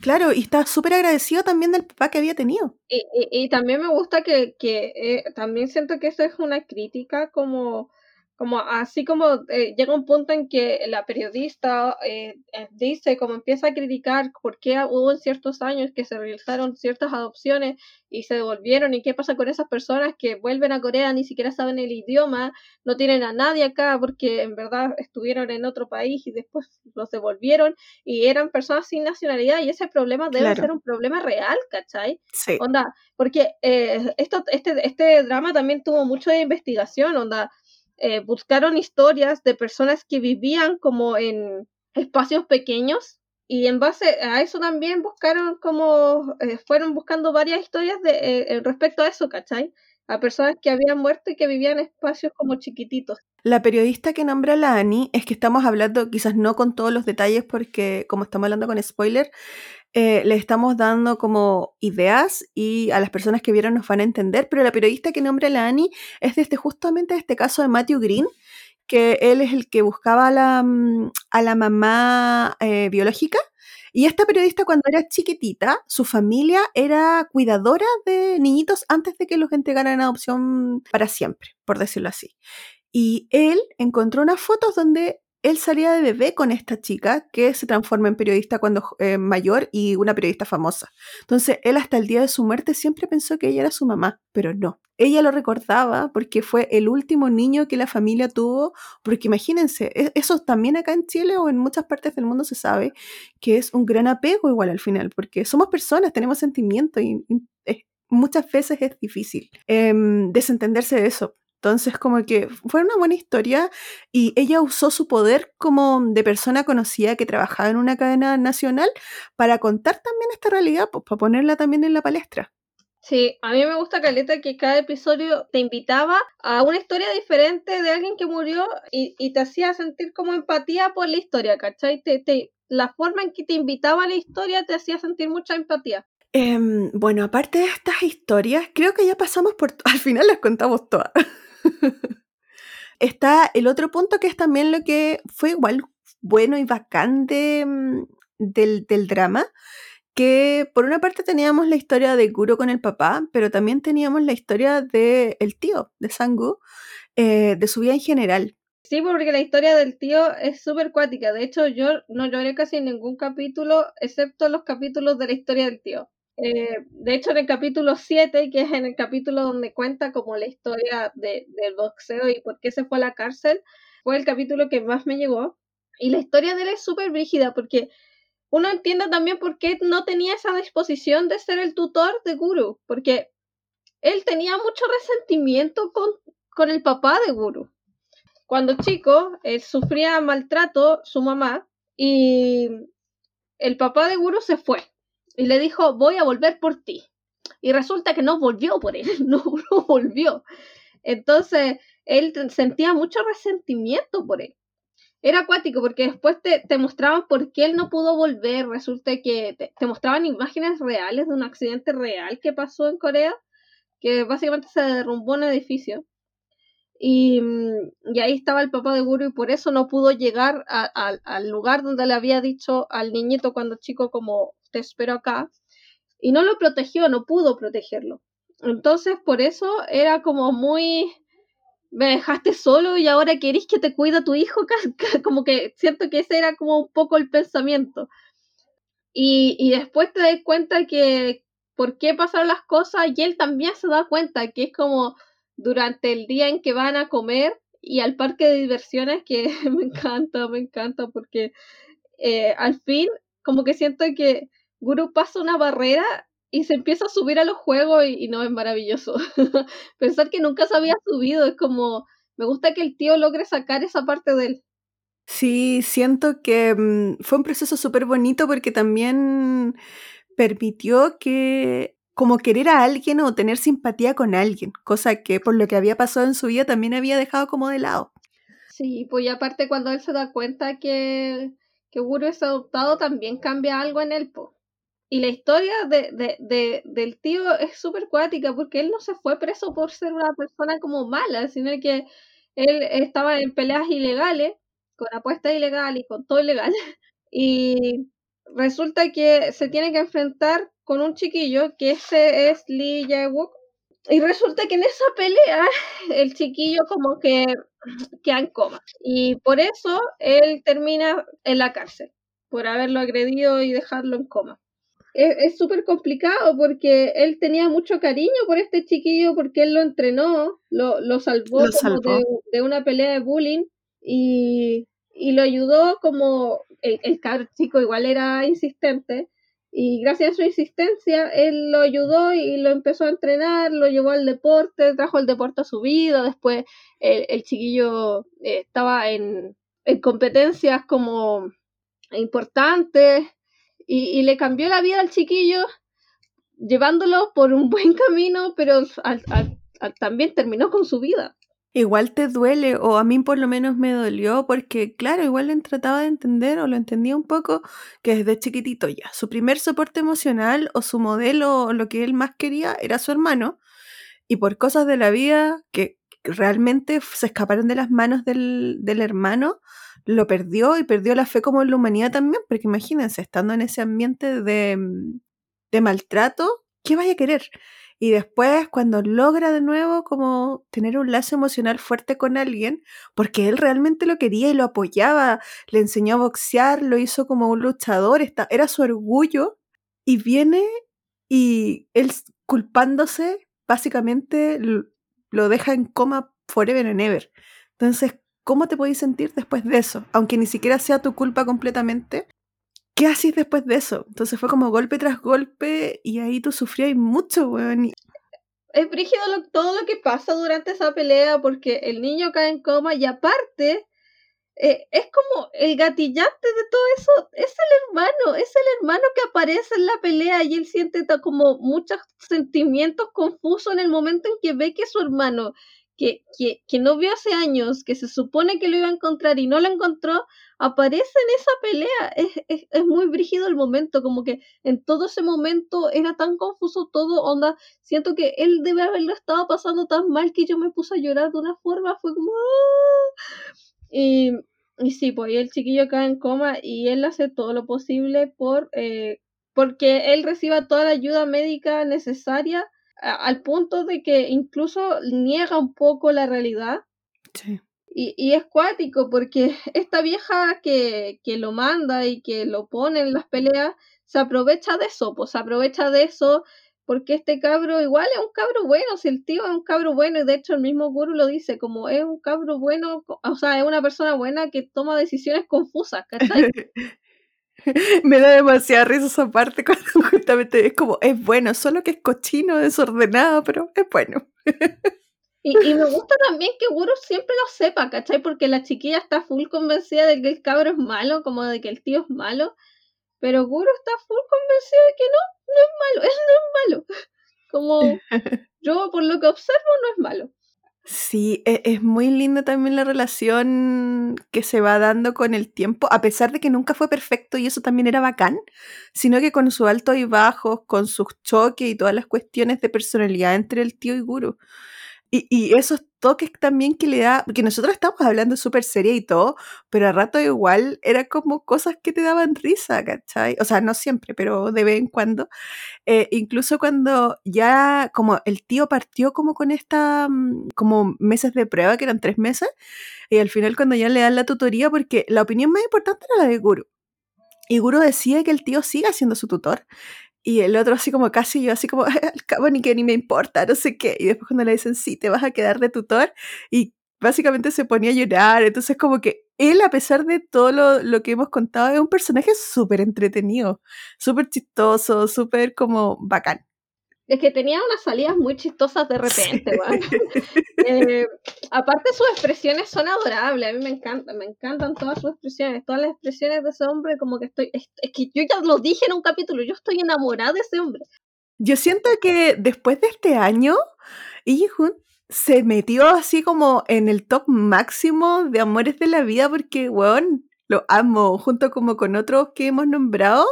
A: Claro, y estaba súper agradecido también del papá que había tenido.
B: Y, y, y también me gusta que, que eh, también siento que eso es una crítica como, como así como eh, llega un punto en que la periodista eh, eh, dice, como empieza a criticar por qué hubo en ciertos años que se realizaron ciertas adopciones y se devolvieron y qué pasa con esas personas que vuelven a Corea, ni siquiera saben el idioma, no tienen a nadie acá porque en verdad estuvieron en otro país y después los devolvieron y eran personas sin nacionalidad y ese problema debe
A: Claro.
B: ser un problema real, ¿cachai?
A: Sí.
B: Onda, porque eh, esto, este, este drama también tuvo mucho de investigación, onda, eh, buscaron historias de personas que vivían como en espacios pequeños y en base a eso también buscaron como, eh, fueron buscando varias historias de, eh, respecto a eso, ¿cachai? A personas que habían muerto y que vivían en espacios como chiquititos.
A: La periodista que nombra a la Annie es que estamos hablando, quizás no con todos los detalles, porque como estamos hablando con spoiler, eh, le estamos dando como ideas y a las personas que vieron nos van a entender, pero la periodista que nombra la Annie es desde justamente este caso de Matthew Green, que él es el que buscaba a la, mm, a la mamá eh, biológica. Y esta periodista cuando era chiquitita, su familia era cuidadora de niñitos antes de que los entregaran en adopción para siempre, por decirlo así. Y él encontró unas fotos donde él salía de bebé con esta chica que se transforma en periodista cuando eh, mayor y una periodista famosa. Entonces él hasta el día de su muerte siempre pensó que ella era su mamá, pero no. Ella lo recordaba porque fue el último niño que la familia tuvo, porque imagínense, e-, eso también acá en Chile o en muchas partes del mundo se sabe que es un gran apego igual al final, porque somos personas, tenemos sentimientos y, es, muchas veces es difícil eh, desentenderse de eso. Entonces, como que fue una buena historia y ella usó su poder como de persona conocida que trabajaba en una cadena nacional para contar también esta realidad, pues para ponerla también en la palestra.
B: Sí, a mí me gusta Caleta que cada episodio te invitaba a una historia diferente de alguien que murió y, y te hacía sentir como empatía por la historia, ¿cachai? Te, te, la forma en que te invitaba a la historia te hacía sentir mucha empatía.
A: Eh, bueno, aparte de estas historias, creo que ya pasamos por... Al final las contamos todas. Está el otro punto que es también lo que fue igual bueno y bacán de, del, del, drama, que por una parte teníamos la historia de Guru con el papá, pero también teníamos la historia del el tío, de Sangu, eh, de su vida en general.
B: Sí, porque la historia del tío es súper cuática. De hecho, yo no lloré casi en ningún capítulo, excepto los capítulos de la historia del tío. Eh, de hecho, en el capítulo 7, que es en el capítulo donde cuenta como la historia de, del boxeo y por qué se fue a la cárcel, fue el capítulo que más me llegó. Y la historia de él es súper brígida porque uno entiende también por qué no tenía esa disposición de ser el tutor de Guru, porque él tenía mucho resentimiento con, con el papá de Guru. Cuando chico, él sufría maltrato su mamá y el papá de Guru se fue y le dijo, voy a volver por ti. Y resulta que no volvió por él, no, volvió. Entonces, él sentía mucho resentimiento por él. Era acuático porque después te, te, mostraban por qué él no pudo volver. Resulta que te, mostraban imágenes reales de un accidente real que pasó en Corea, que básicamente se derrumbó un edificio. Y, y ahí estaba el papá de Guru y por eso no pudo llegar al lugar donde le había dicho al niñito cuando chico como te espero acá. Y no lo protegió, no pudo protegerlo. Entonces, por eso era como muy, me dejaste solo y ahora querés que te cuida tu hijo, como que siento que ese era como un poco el pensamiento. Y, y después te das cuenta que por qué pasaron las cosas y él también se da cuenta que es como durante el día en que van a comer y al parque de diversiones, que me encanta, me encanta porque eh, al fin como que siento que Guru pasa una barrera y se empieza a subir a los juegos y, no es maravilloso. Pensar que nunca se había subido es como, me gusta que el tío logre sacar esa parte de él.
A: Sí, siento que mm, fue un proceso súper bonito porque también permitió que como querer a alguien o tener simpatía con alguien, cosa que por lo que había pasado en su vida también había dejado como de lado.
B: Sí, pues y aparte cuando él se da cuenta que, que Guru es adoptado también cambia algo en él, po. Y la historia de, de, de, del tío es súper cuática porque él no se fue preso por ser una persona como mala, sino que él estaba en peleas ilegales, con apuestas ilegales y con todo ilegal. Y resulta que se tiene que enfrentar con un chiquillo, que ese es Lee Jae-wook. Y resulta que en esa pelea el chiquillo como que queda en coma. Y por eso él termina en la cárcel, por haberlo agredido y dejarlo en coma es súper complicado porque él tenía mucho cariño por este chiquillo porque él lo entrenó, lo, lo salvó, De, una pelea de bullying y, y lo ayudó como el, el chico igual era insistente y gracias a su insistencia él lo ayudó y lo empezó a entrenar, lo llevó al deporte, trajo el deporte a su vida, después el, el chiquillo eh, estaba en, en competencias como importantes y, le cambió la vida al chiquillo, llevándolo por un buen camino, pero también terminó con su vida.
A: Igual te duele, o a mí por lo menos me dolió, porque claro, igual le trataba de entender o lo entendía un poco, que desde chiquitito ya, su primer soporte emocional o su modelo o lo que él más quería era su hermano, y por cosas de la vida que realmente se escaparon de las manos del, del hermano, lo perdió y perdió la fe como en la humanidad también, porque imagínense, estando en ese ambiente de, mm, de maltrato, ¿qué vaya a querer? Y después, cuando logra de nuevo como tener un lazo emocional fuerte con alguien, porque él realmente lo quería y lo apoyaba, le enseñó a boxear, lo hizo como un luchador, era su orgullo, y viene y él culpándose, básicamente lo deja en coma forever and ever. Entonces, ¿cómo te podéis sentir después de eso? Aunque ni siquiera sea tu culpa completamente. ¿Qué haces después de eso? Entonces fue como golpe tras golpe y ahí tú sufrías mucho, weón.
B: Es brígido todo lo que pasa durante esa pelea porque el niño cae en coma y aparte eh, es como el gatillante de todo eso, es el hermano, es el hermano que aparece en la pelea y él siente como muchos sentimientos confusos en el momento en que ve que su hermano que, que, que, no vio hace años, que se supone que lo iba a encontrar y no lo encontró, aparece en esa pelea. Es, es, es, muy brígido el momento, como que en todo ese momento era tan confuso todo, onda, siento que él debe haberlo estado pasando tan mal que yo me puse a llorar de una forma, fue como... ¡ah! Y, y sí, pues el chiquillo cae en coma y él hace todo lo posible por... Eh, porque él reciba toda la ayuda médica necesaria al punto de que incluso niega un poco la realidad.
A: Sí.
B: Y, y es cuático porque esta vieja que, que lo manda y que lo pone en las peleas se aprovecha de eso, pues se aprovecha de eso porque este cabro igual es un cabro bueno, si el tío es un cabro bueno, y de hecho el mismo guru lo dice, como es un cabro bueno, o sea, es una persona buena que toma decisiones confusas, ¿cachai?
A: Me da demasiada risa esa parte cuando justamente es como, es bueno, solo que es cochino, desordenado, pero es bueno.
B: Y, y, me gusta también que Guru siempre lo sepa, ¿cachai? Porque la chiquilla está full convencida de que el cabro es malo, como de que el tío es malo, pero Guru está full convencido de que no, no es malo, él no es malo. Como yo por lo que observo no es malo.
A: Sí, e, es muy linda también la relación que se va dando con el tiempo, a pesar de que nunca fue perfecto y eso también era bacán, sino que con sus altos y bajos, con sus choques y todas las cuestiones de personalidad entre el tío y Guru. Y, y esos toques también que le da, porque nosotros estamos hablando súper seria y todo, pero a rato igual era como cosas que te daban risa, ¿cachai? O sea, no siempre, pero de vez en cuando. Eh, incluso cuando ya como el tío partió como con esta, mm, como meses de prueba, que eran tres meses, y al final cuando ya le dan la tutoría, porque la opinión más importante era la de Guru. Y Guru decía que el tío siga siendo su tutor. Y el otro así como casi yo, así como, al cabo ni que ni me importa, no sé qué. Y después cuando le dicen, sí, te vas a quedar de tutor, y básicamente se ponía a llorar. Entonces como que él, a pesar de todo lo, lo que hemos contado, es un personaje súper entretenido, súper chistoso, súper como bacán.
B: Es que tenía unas salidas muy chistosas de repente, eh, aparte sus expresiones son adorables, a mí me encantan, me encantan todas sus expresiones, todas las expresiones de ese hombre, como que estoy, es, que yo ya lo dije en un capítulo, yo estoy enamorada de ese hombre.
A: Yo siento que después de este año, Iji se metió así como en el top máximo de amores de la vida porque, weón, lo amo, junto como con otros que hemos nombrado,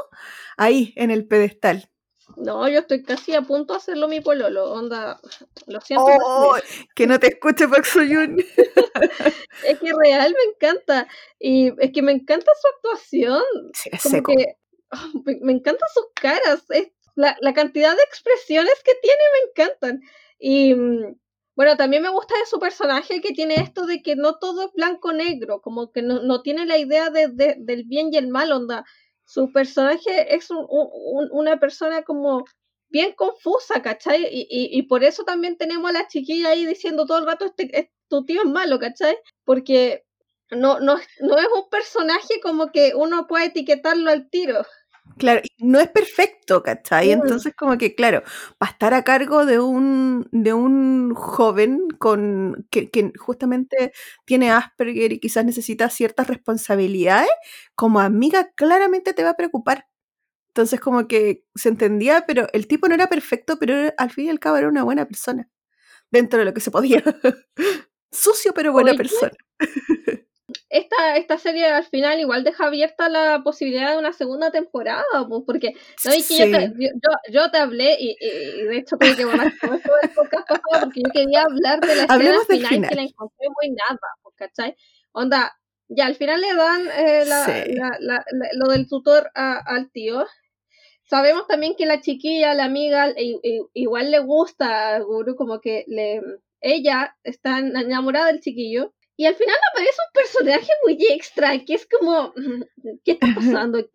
A: ahí, en el pedestal.
B: No, yo estoy casi a punto de hacerlo mi pololo, onda, lo siento.
A: Oh, que no te escuche Park Soyun.
B: es que real me encanta, y es que me encanta su actuación.
A: Sí, es como
B: que me, encantan sus caras, la, la, cantidad de expresiones que tiene me encantan. Y mm, bueno, también me gusta de su personaje que tiene esto de que no todo es blanco-negro, como que no, no tiene la idea de, de, del bien y el mal, onda su personaje es una persona como bien confusa, ¿cachai? Y, y, por eso también tenemos a la chiquilla ahí diciendo todo el rato, este, tu tío es malo, ¿cachai? Porque no, no, no es un personaje como que uno puede etiquetarlo al tiro.
A: Claro, no es perfecto, ¿cachai? Mm. Entonces, como que, claro, para estar a cargo de un, de un joven con que, que, justamente tiene Asperger y quizás necesita ciertas responsabilidades, como amiga claramente te va a preocupar. Entonces, como que se entendía, pero el tipo no era perfecto, pero al fin y al cabo era una buena persona, dentro de lo que se podía. Sucio, pero buena persona.
B: Esta, esta serie al final igual deja abierta la posibilidad de una segunda temporada, pues, porque ¿no? que yo, te, yo, yo, te hablé y, y, de hecho tengo que borrar todo del podcast pasado porque yo quería hablar de la escena final, final, que la encontré muy nada, ¿cachai? Onda, ya al final le dan eh, la, sí. la, la, lo del tutor a, al tío. Sabemos también que la chiquilla, la amiga, igual le gusta a Guru, como que le, ella está enamorada del chiquillo y al final aparece un personaje muy extra, que es como, ¿qué está pasando aquí?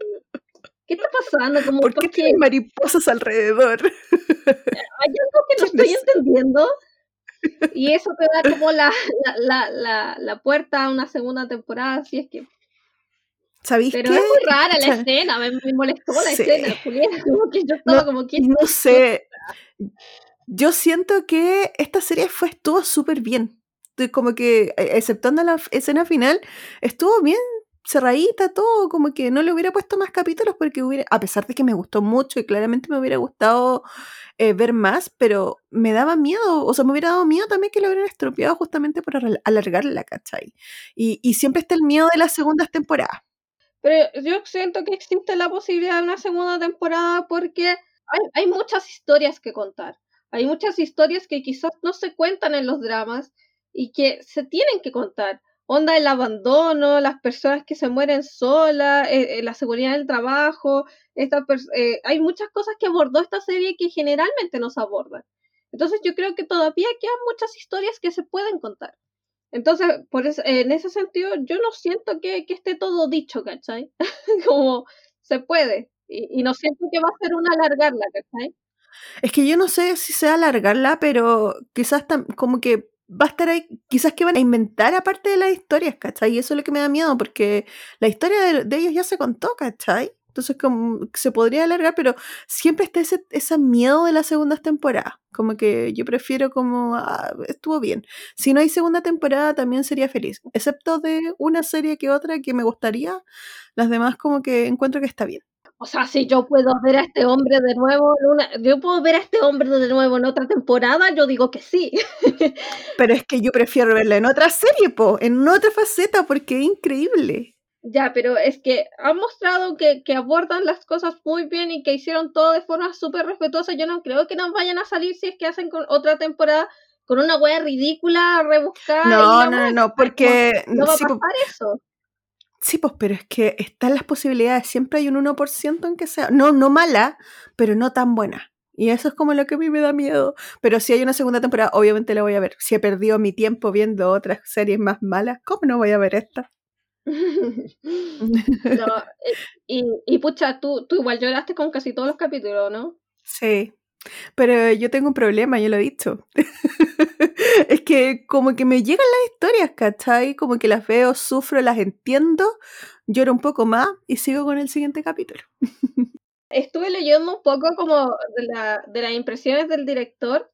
B: ¿Qué está pasando? Como,
A: ¿Por qué tiene mariposas alrededor?
B: Hay algo que no estoy entendiendo. Y eso te da como la, la, la, la, puerta a una segunda temporada, así es que...
A: ¿Sabéis
B: Pero es muy rara la escena, me, me molestó la sí. escena, Julián, como que yo estaba
A: no,
B: como que...
A: No sé, yo siento que esta serie fue, estuvo súper bien como que, e, exceptuando la escena final, estuvo bien cerradita, todo, como que no le hubiera puesto más capítulos porque hubiera, a pesar de que me gustó mucho y claramente me hubiera gustado eh, ver más, pero me daba miedo, o sea, me hubiera dado miedo también que lo hubieran estropeado justamente por alargarla, ¿cachai? Y, y siempre está el miedo de las segundas temporadas.
B: Pero yo siento que existe la posibilidad de una segunda temporada porque hay, hay muchas historias que contar. Hay muchas historias que quizás no se cuentan en los dramas y que se tienen que contar. Onda el abandono, las personas que se mueren solas, eh, eh, la seguridad del trabajo, esta eh, hay muchas cosas que abordó esta serie que generalmente no se abordan. Entonces yo creo que todavía quedan muchas historias que se pueden contar. Entonces, por eso, en ese sentido, yo no siento que, que esté todo dicho, ¿cachai? como se puede. Y, y, no siento que va a ser una alargarla, ¿cachai?
A: Es que yo no sé si sea alargarla, pero quizás como que va a estar ahí, quizás que van a inventar aparte de las historias, ¿cachai? Y eso es lo que me da miedo, porque la historia de, de ellos ya se contó, ¿cachai? Entonces se podría alargar, pero siempre está ese, ese miedo de la segunda temporada. Como que yo prefiero como, ah, estuvo bien. Si no hay segunda temporada también sería feliz, excepto de una serie que otra que me gustaría, las demás como que encuentro que está bien.
B: O sea, si yo puedo ver a este hombre de nuevo en una, yo puedo ver a este hombre de nuevo en otra temporada, yo digo que sí.
A: Pero es que yo prefiero verla en otra serie, po, en otra faceta, porque es increíble.
B: Ya, pero es que han mostrado que, que abordan las cosas muy bien y que hicieron todo de forma súper respetuosa. Yo no creo que nos vayan a salir si es que hacen con otra temporada con una wea ridícula, rebuscada.
A: No, no, no, no, porque
B: no va a pasar eso.
A: Sí, pues, pero es que están las posibilidades, siempre hay un 1% en que sea, no, no mala, pero no tan buena. Y eso es como lo que a mí me da miedo. Pero si hay una segunda temporada, obviamente la voy a ver. Si he perdido mi tiempo viendo otras series más malas, ¿cómo no voy a ver esta?
B: no, eh, y, y pucha, tú, tú igual lloraste con casi todos los capítulos, ¿no?
A: Sí, pero yo tengo un problema, yo lo he dicho. es que como que me llegan las historias, ¿cachai? Como que las veo, sufro, las entiendo, lloro un poco más y sigo con el siguiente capítulo.
B: Estuve leyendo un poco como de, la, de las impresiones del director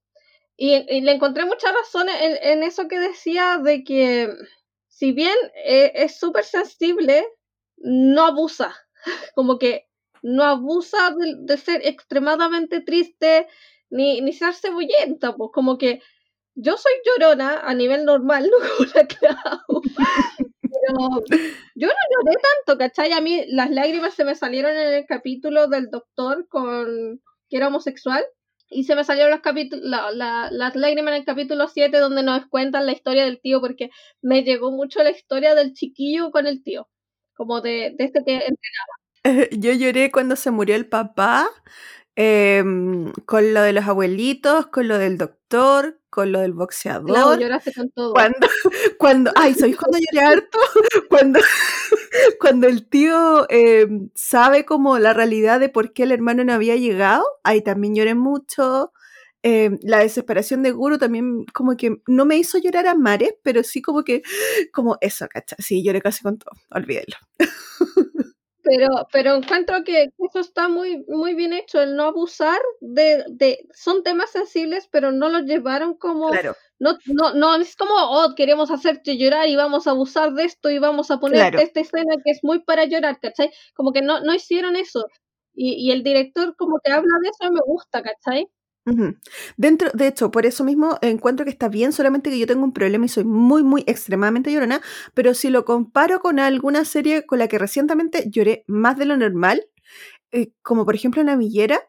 B: y, le encontré muchas razones en, eso que decía de que si bien eh, es súper sensible, no abusa. Como que no abusa de, de ser extremadamente triste ni, ni ser cebollenta, pues como que yo soy llorona a nivel normal, no como la Clau. Pero yo no lloré tanto, ¿cachai? A mí las lágrimas se me salieron en el capítulo del doctor con que era homosexual. Y se me salieron los la, la, las lágrimas en el capítulo 7 donde nos cuentan la historia del tío, porque me llegó mucho la historia del chiquillo con el tío, como de, de este que entrenaba.
A: Yo lloré cuando se murió el papá, eh, con lo de los abuelitos, con lo del doctor, con lo del boxeador.
B: Claro, lloraste con todo.
A: Cuando, cuando, ay, ¿sabéis cuando lloré harto? Cuando, cuando el tío eh, sabe como la realidad de por qué el hermano no había llegado, ahí también lloré mucho. Eh, la desesperación de Guru también como que no me hizo llorar a mares, pero sí como que, como eso, ¿cachai? Sí, lloré casi con todo, olvídelo.
B: Pero, pero encuentro que eso está muy, muy bien hecho, el no abusar de, de, son temas sensibles, pero no los llevaron como,
A: claro.
B: no, no, no es como, oh, queremos hacerte llorar y vamos a abusar de esto y vamos a poner claro. esta escena que es muy para llorar, ¿cachai? Como que no, no hicieron eso. Y, y el director como que habla de eso me gusta, ¿cachai?
A: Dentro, de hecho, por eso mismo encuentro que está bien, solamente que yo tengo un problema y soy muy, muy extremadamente llorona, pero si lo comparo con alguna serie con la que recientemente lloré más de lo normal, eh, como por ejemplo Navillera,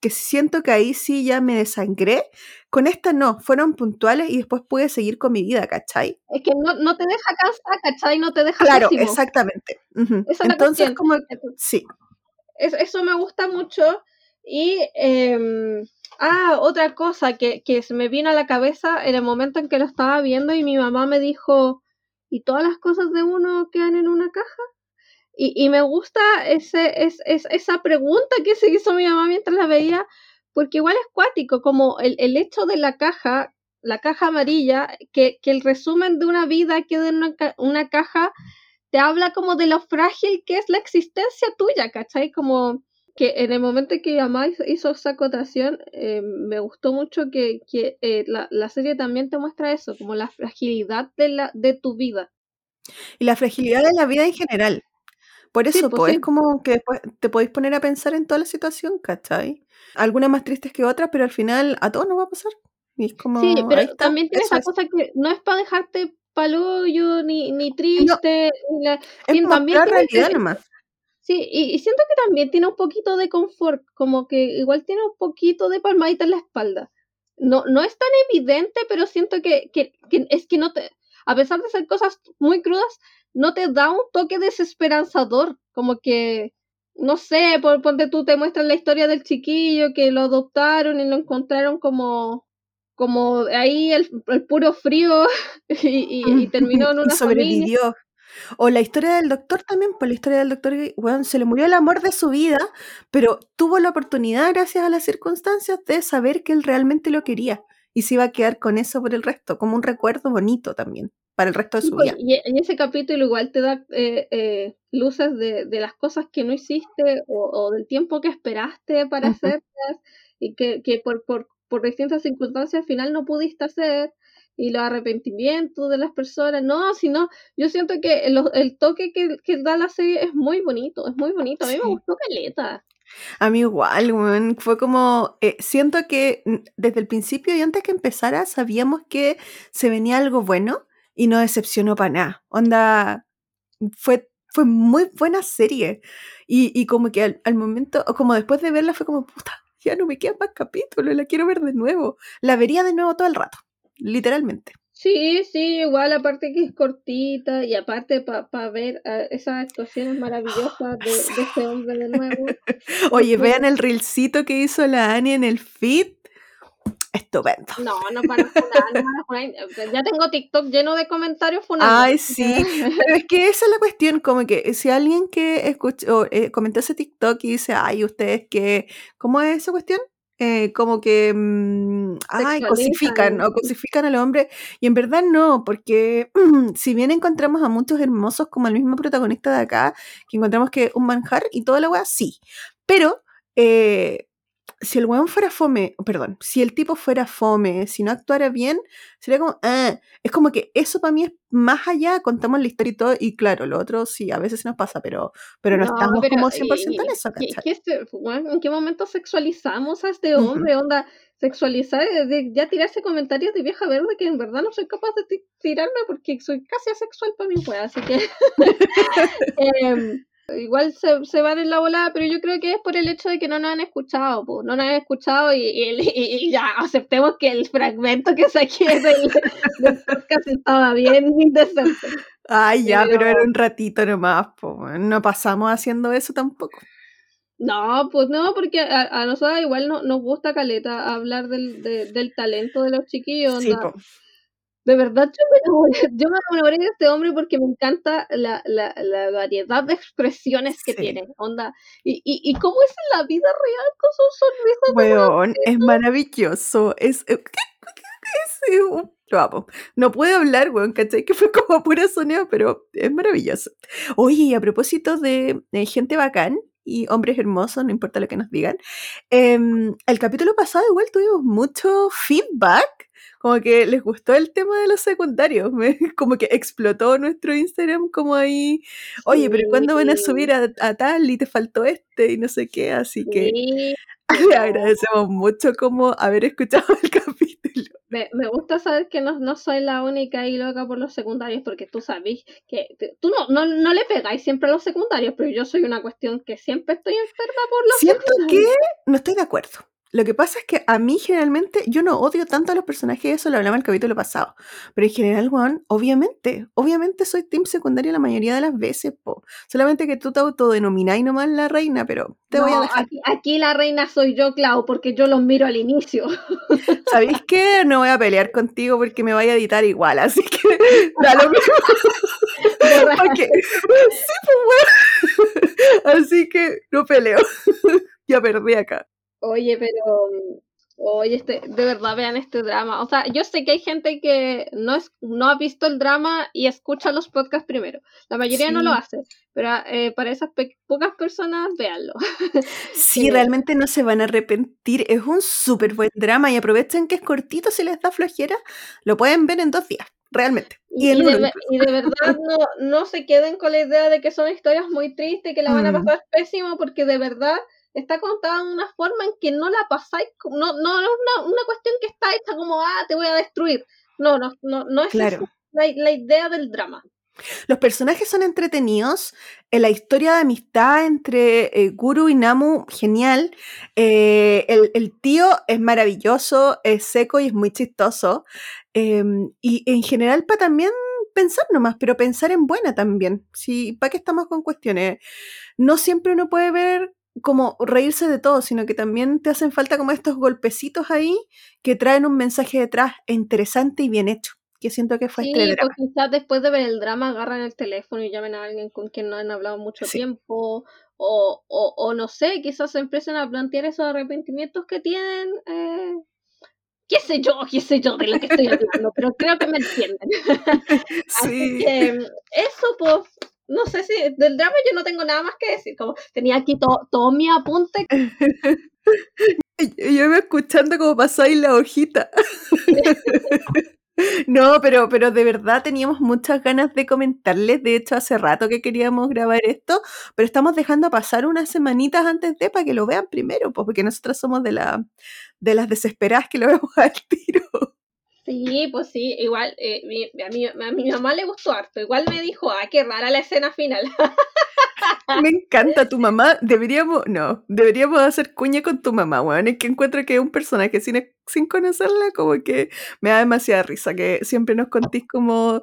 A: que siento que ahí sí ya me desangré, con esta no, fueron puntuales y después pude seguir con mi vida, ¿cachai?
B: Es que no, no te deja cansar, ¿cachai? No te deja
A: Claro,
B: pésimo.
A: exactamente.
B: Esa
A: Entonces, como, sí.
B: Es, eso me gusta mucho y... Eh, Ah, otra cosa que, que se me vino a la cabeza en el momento en que lo estaba viendo y mi mamá me dijo, ¿y todas las cosas de uno quedan en una caja? Y, y me gusta ese, es, es, esa pregunta que se hizo mi mamá mientras la veía, porque igual es cuático, como el, el hecho de la caja, la caja amarilla, que, que el resumen de una vida quede en una, una caja, te habla como de lo frágil que es la existencia tuya, ¿cachai? Como que en el momento en que mamá hizo esa acotación, eh, me gustó mucho que, que eh, la, la, serie también te muestra eso, como la fragilidad de, la, de tu vida.
A: Y la fragilidad de la vida en general. Por eso, sí, pues, sí. es como que después te podéis poner a pensar en toda la situación, ¿cachai? Algunas más tristes que otras, pero al final a todos nos va a pasar. Y es como,
B: sí, pero también tiene esa es. cosa que no es para dejarte palollo ni, ni triste. No, ni la,
A: es también la realidad nomás.
B: Sí, y, y, siento que también tiene un poquito de confort, como que igual tiene un poquito de palmadita en la espalda. No, no es tan evidente, pero siento que, que, que, es que no te, a pesar de ser cosas muy crudas, no te da un toque desesperanzador, como que, no sé, por ponte tú te muestran la historia del chiquillo que lo adoptaron y lo encontraron como como ahí el, puro frío y, terminó en una
A: sobrevivió. O la historia del doctor también, pues la historia del doctor, bueno, se le murió el amor de su vida, pero tuvo la oportunidad, gracias a las circunstancias, de saber que él realmente lo quería y se iba a quedar con eso por el resto, como un recuerdo bonito también para el resto de su
B: pues,
A: vida.
B: Y en ese capítulo igual te da eh, eh, luces de, de, las cosas que no hiciste o, del tiempo que esperaste para hacerlas y que, que por, por, por distintas circunstancias al final no pudiste hacer y los arrepentimientos de las personas, no, sino yo siento que el, el toque que, que, da la serie es muy bonito, es muy bonito, a mí me gustó Caleta.
A: A mí igual, fue como, eh, siento que desde el principio y antes que empezara sabíamos que se venía algo bueno y no decepcionó para nada. Onda, fue, fue muy buena serie. Y, y como que al, al, momento, como después de verla fue como, puta, ya no me quedan más capítulos, la quiero ver de nuevo. La vería de nuevo todo el rato, literalmente.
B: Sí, sí, igual aparte que es cortita y aparte para ver uh, esas actuaciones maravillosas de, de, este hombre de nuevo.
A: Oye, vean el reelcito que hizo la Annie en el feed. Estupendo.
B: No, no para funar, no para Ya tengo TikTok lleno de comentarios funando.
A: Ay, sí. Pero es que esa es la cuestión, como que si alguien que escuchó, eh, comentó ese TikTok y dice, ay, ustedes que, ¿cómo es esa cuestión? Eh, como que mm, ay, cosifican o cosifican al hombre y en verdad no, porque si bien encontramos a muchos hermosos como el mismo protagonista de acá, que encontramos que un manjar y toda la weá, sí, pero eh, si el weón fuera fome, perdón, si el tipo fuera fome, si no actuara bien, sería como, ah, es como que eso para mí es más allá, contamos la historia y todo, y claro, lo otro sí, a veces se nos pasa, pero, pero no, estamos como 100% en eso,
B: este, ¿En qué momento sexualizamos a este hombre? Onda, sexualizar, de, ya tirarse comentarios de vieja verde que en verdad no soy capaz de tirarme porque soy casi asexual para mi juega, así que... eh, Igual se, se, van en la volada, pero yo creo que es por el hecho de que no nos han escuchado, no nos han escuchado y, ya aceptemos que el fragmento que saqué del, del podcast estaba bien indecente.
A: Ay, ya, pero, era un ratito nomás, pues no pasamos haciendo eso tampoco.
B: No, pues no, porque a, nosotros igual no, nos gusta Caleta hablar del, del talento de los chiquillos. Sí, de verdad, yo me, enamoré, yo me enamoré de este hombre porque me encanta la, la, la variedad de expresiones que tiene, onda. Y, y, y, cómo es en la vida real con su
A: sonrisa. Weón, es maravilloso. Es, eh, es, lo amo. No puedo hablar, weón, ¿cachai? Que fue como pura soneo, pero es maravilloso. Oye, y a propósito de, gente bacán, y hombres hermosos, no importa lo que nos digan. Em, el capítulo pasado igual tuvimos mucho feedback como que les gustó el tema de los secundarios, como que explotó nuestro Instagram como ahí, oye, pero ¿cuándo van a subir a, tal y te faltó este y no sé qué? Así que le agradecemos mucho como haber escuchado el capítulo.
B: Me, gusta saber que no, no, soy la única y loca por los secundarios, porque tú sabes que tú no, no, no le pegáis siempre a los secundarios, pero yo soy una cuestión que siempre estoy enferma por los
A: Siento que no estoy de acuerdo. Lo que pasa es que a mí generalmente, yo no odio tanto a los personajes, eso lo hablaba en el capítulo pasado. Pero en general, Juan, obviamente, obviamente soy team secundario la mayoría de las veces, po. Solamente que tú te autodenomináis nomás la reina, pero te voy a dejar.
B: Aquí, la reina soy yo, Clau, porque yo los miro al inicio.
A: ¿Sabéis qué? No voy a pelear contigo porque me vaya a editar igual, así que da lo mismo. Sí, pues bueno. Así que no peleo. ya perdí acá.
B: Oye, pero oye, este, de verdad vean este drama. O sea, yo sé que hay gente que no es, no ha visto el drama y escucha los podcasts primero. La mayoría no lo hace, pero eh, para esas pocas personas, véanlo.
A: Sí, realmente no se van a arrepentir. Es un súper buen drama y aprovechen que es cortito, si les da flojera, lo pueden ver en dos días. Realmente.
B: Y, y, de, y de, verdad no, no se queden con la idea de que son historias muy tristes y que la van a mm. pasar pésimo porque de verdad está contada de una forma en que no la pasáis, no, no, es una, una, cuestión que está hecha como, ah, te voy a destruir. No, no, no, no es la, la, idea del drama.
A: Los personajes son entretenidos, eh, la historia de amistad entre eh, Guru y Namu, genial. Eh, el, el, tío es maravilloso, es seco y es muy chistoso. Em, y en general para también pensar nomás, pero pensar en buena también. Sí, ¿para qué estamos con cuestiones? No siempre uno puede ver como reírse de todo, sino que también te hacen falta como estos golpecitos ahí que traen un mensaje detrás interesante y bien hecho. Que siento que fue este
B: Sí, pues quizás después de ver el drama agarran el teléfono y llamen a alguien con quien no han hablado mucho
A: Sí.
B: tiempo. O, o, o no sé, quizás se empiecen a plantear esos arrepentimientos que tienen. eh, qué sé yo, qué sé yo de lo que estoy hablando, pero creo que me entienden. Así
A: Sí.
B: que eso, pues, no sé si del drama yo no tengo nada más que decir. Como tenía aquí to- todo mi apunte.
A: Yo iba escuchando como pasáis la hojita. No, pero, pero de verdad teníamos muchas ganas de comentarles. De hecho, hace rato que queríamos grabar esto, pero estamos dejando pasar unas semanitas antes de para que lo vean primero, pues, porque nosotras somos de, la, de las desesperadas que lo vemos al tiro.
B: Sí, pues sí, igual eh, mi- a, mi, a mi mamá le gustó harto. Igual me dijo, ah, qué rara la escena final.
A: Me encanta tu mamá. Deberíamos, no, deberíamos hacer cuña con tu mamá, weón. Es que encuentro que es un personaje sin, sin conocerla, como que me da demasiada risa que siempre nos contéis como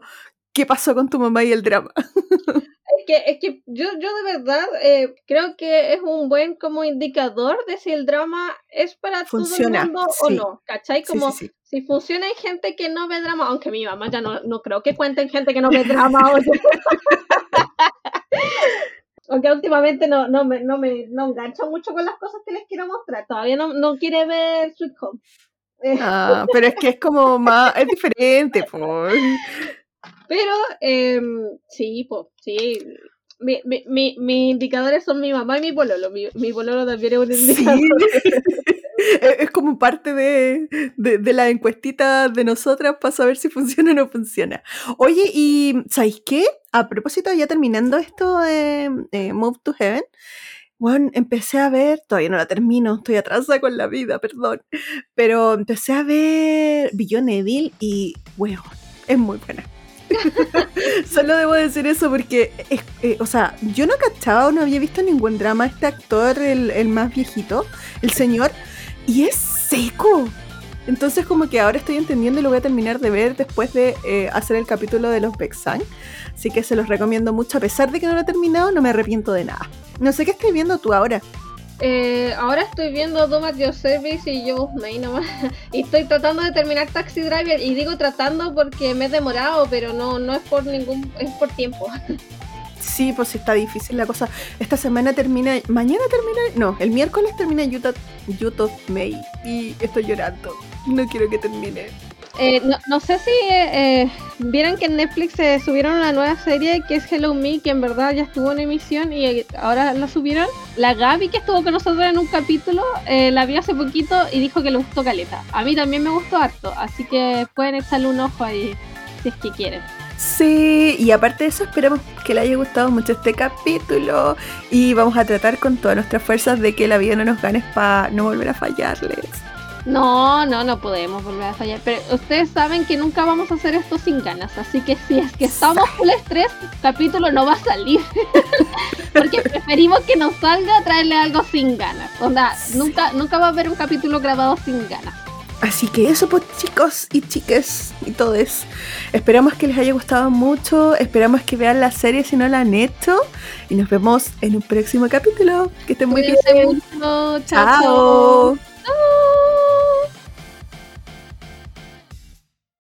A: qué pasó con tu mamá y el drama.
B: Es que, es que yo, yo de verdad eh, creo que es un buen como indicador de si el drama es para
A: Funciona,
B: todo el mundo o no, ¿cachai? Como
A: sí, sí.
B: Si funciona en gente que no ve drama, aunque mi mamá ya no, no creo que cuenten gente que no ve drama. oye. Aunque últimamente no, no, me, no me no engancho mucho con las cosas que les quiero mostrar. Todavía no, no quiere ver Sweet Home. Eh,
A: Ah, pero es que es como más, es diferente, pues.
B: Pero em, sí, pues, sí. Mi, mi, mi, mis indicadores son mi mamá y mi pololo. Mi, mi pololo también es un
A: Sí.
B: indicador.
A: Es es como parte de, de, de la encuestita de nosotras para saber si funciona o no funciona. Oye, y ¿sabéis qué? A propósito, ya terminando esto de eh, Move to Heaven, bueno, empecé a ver, todavía no la termino, estoy atrasada con la vida, perdón, pero empecé a ver Beyond Evil y, weón, es muy buena. Solo debo decir eso porque, es- eh, o sea, yo no cachaba no había visto ningún drama este actor, el, el más viejito, el señor, y es seco. Entonces como que ahora estoy entendiendo y lo voy a terminar de ver después de eh, hacer el capítulo de los Bexan. Así que se los recomiendo mucho. A pesar de que no lo he terminado, no me arrepiento de nada. No sé qué estás viendo tú ahora.
B: Eh, ahora estoy viendo Do Your Service y yo May nomás. Y estoy tratando de terminar Taxi Driver. Y digo tratando porque me he demorado, pero no, no es por ningún, es por tiempo.
A: Sí, pues está difícil la cosa. Esta semana termina, mañana termina, no, el miércoles termina Utah, Utah May y estoy llorando. No quiero que termine.
B: Eh, no, sé si eh, eh, vieron que en Netflix se subieron una nueva serie que es Hello Me, que en verdad ya estuvo en emisión y eh, ahora la subieron. La Gaby que estuvo con nosotros en un capítulo eh, la vio hace poquito y dijo que le gustó Caleta. A mí también me gustó harto, así que pueden echarle un ojo ahí si es que quieren.
A: Sí, y aparte de eso, esperamos que le haya gustado mucho este capítulo y vamos a tratar con todas nuestras fuerzas de que la vida no nos gane para no volver a fallarles.
B: No, no, no podemos volver a fallar. Pero ustedes saben que nunca vamos a hacer esto sin ganas. Así que si es que estamos full estrés, capítulo no va a salir. Porque preferimos que nos salga traerle algo sin ganas. Onda, nunca, nunca va a haber un capítulo grabado sin ganas.
A: Así que eso pues chicos y chiques y todos. Esperamos que les haya gustado mucho, esperamos que vean la serie si no la han hecho y nos vemos en un próximo capítulo. Que estén muy bien.
B: Cuídense mucho. chao. chao.
A: Chao.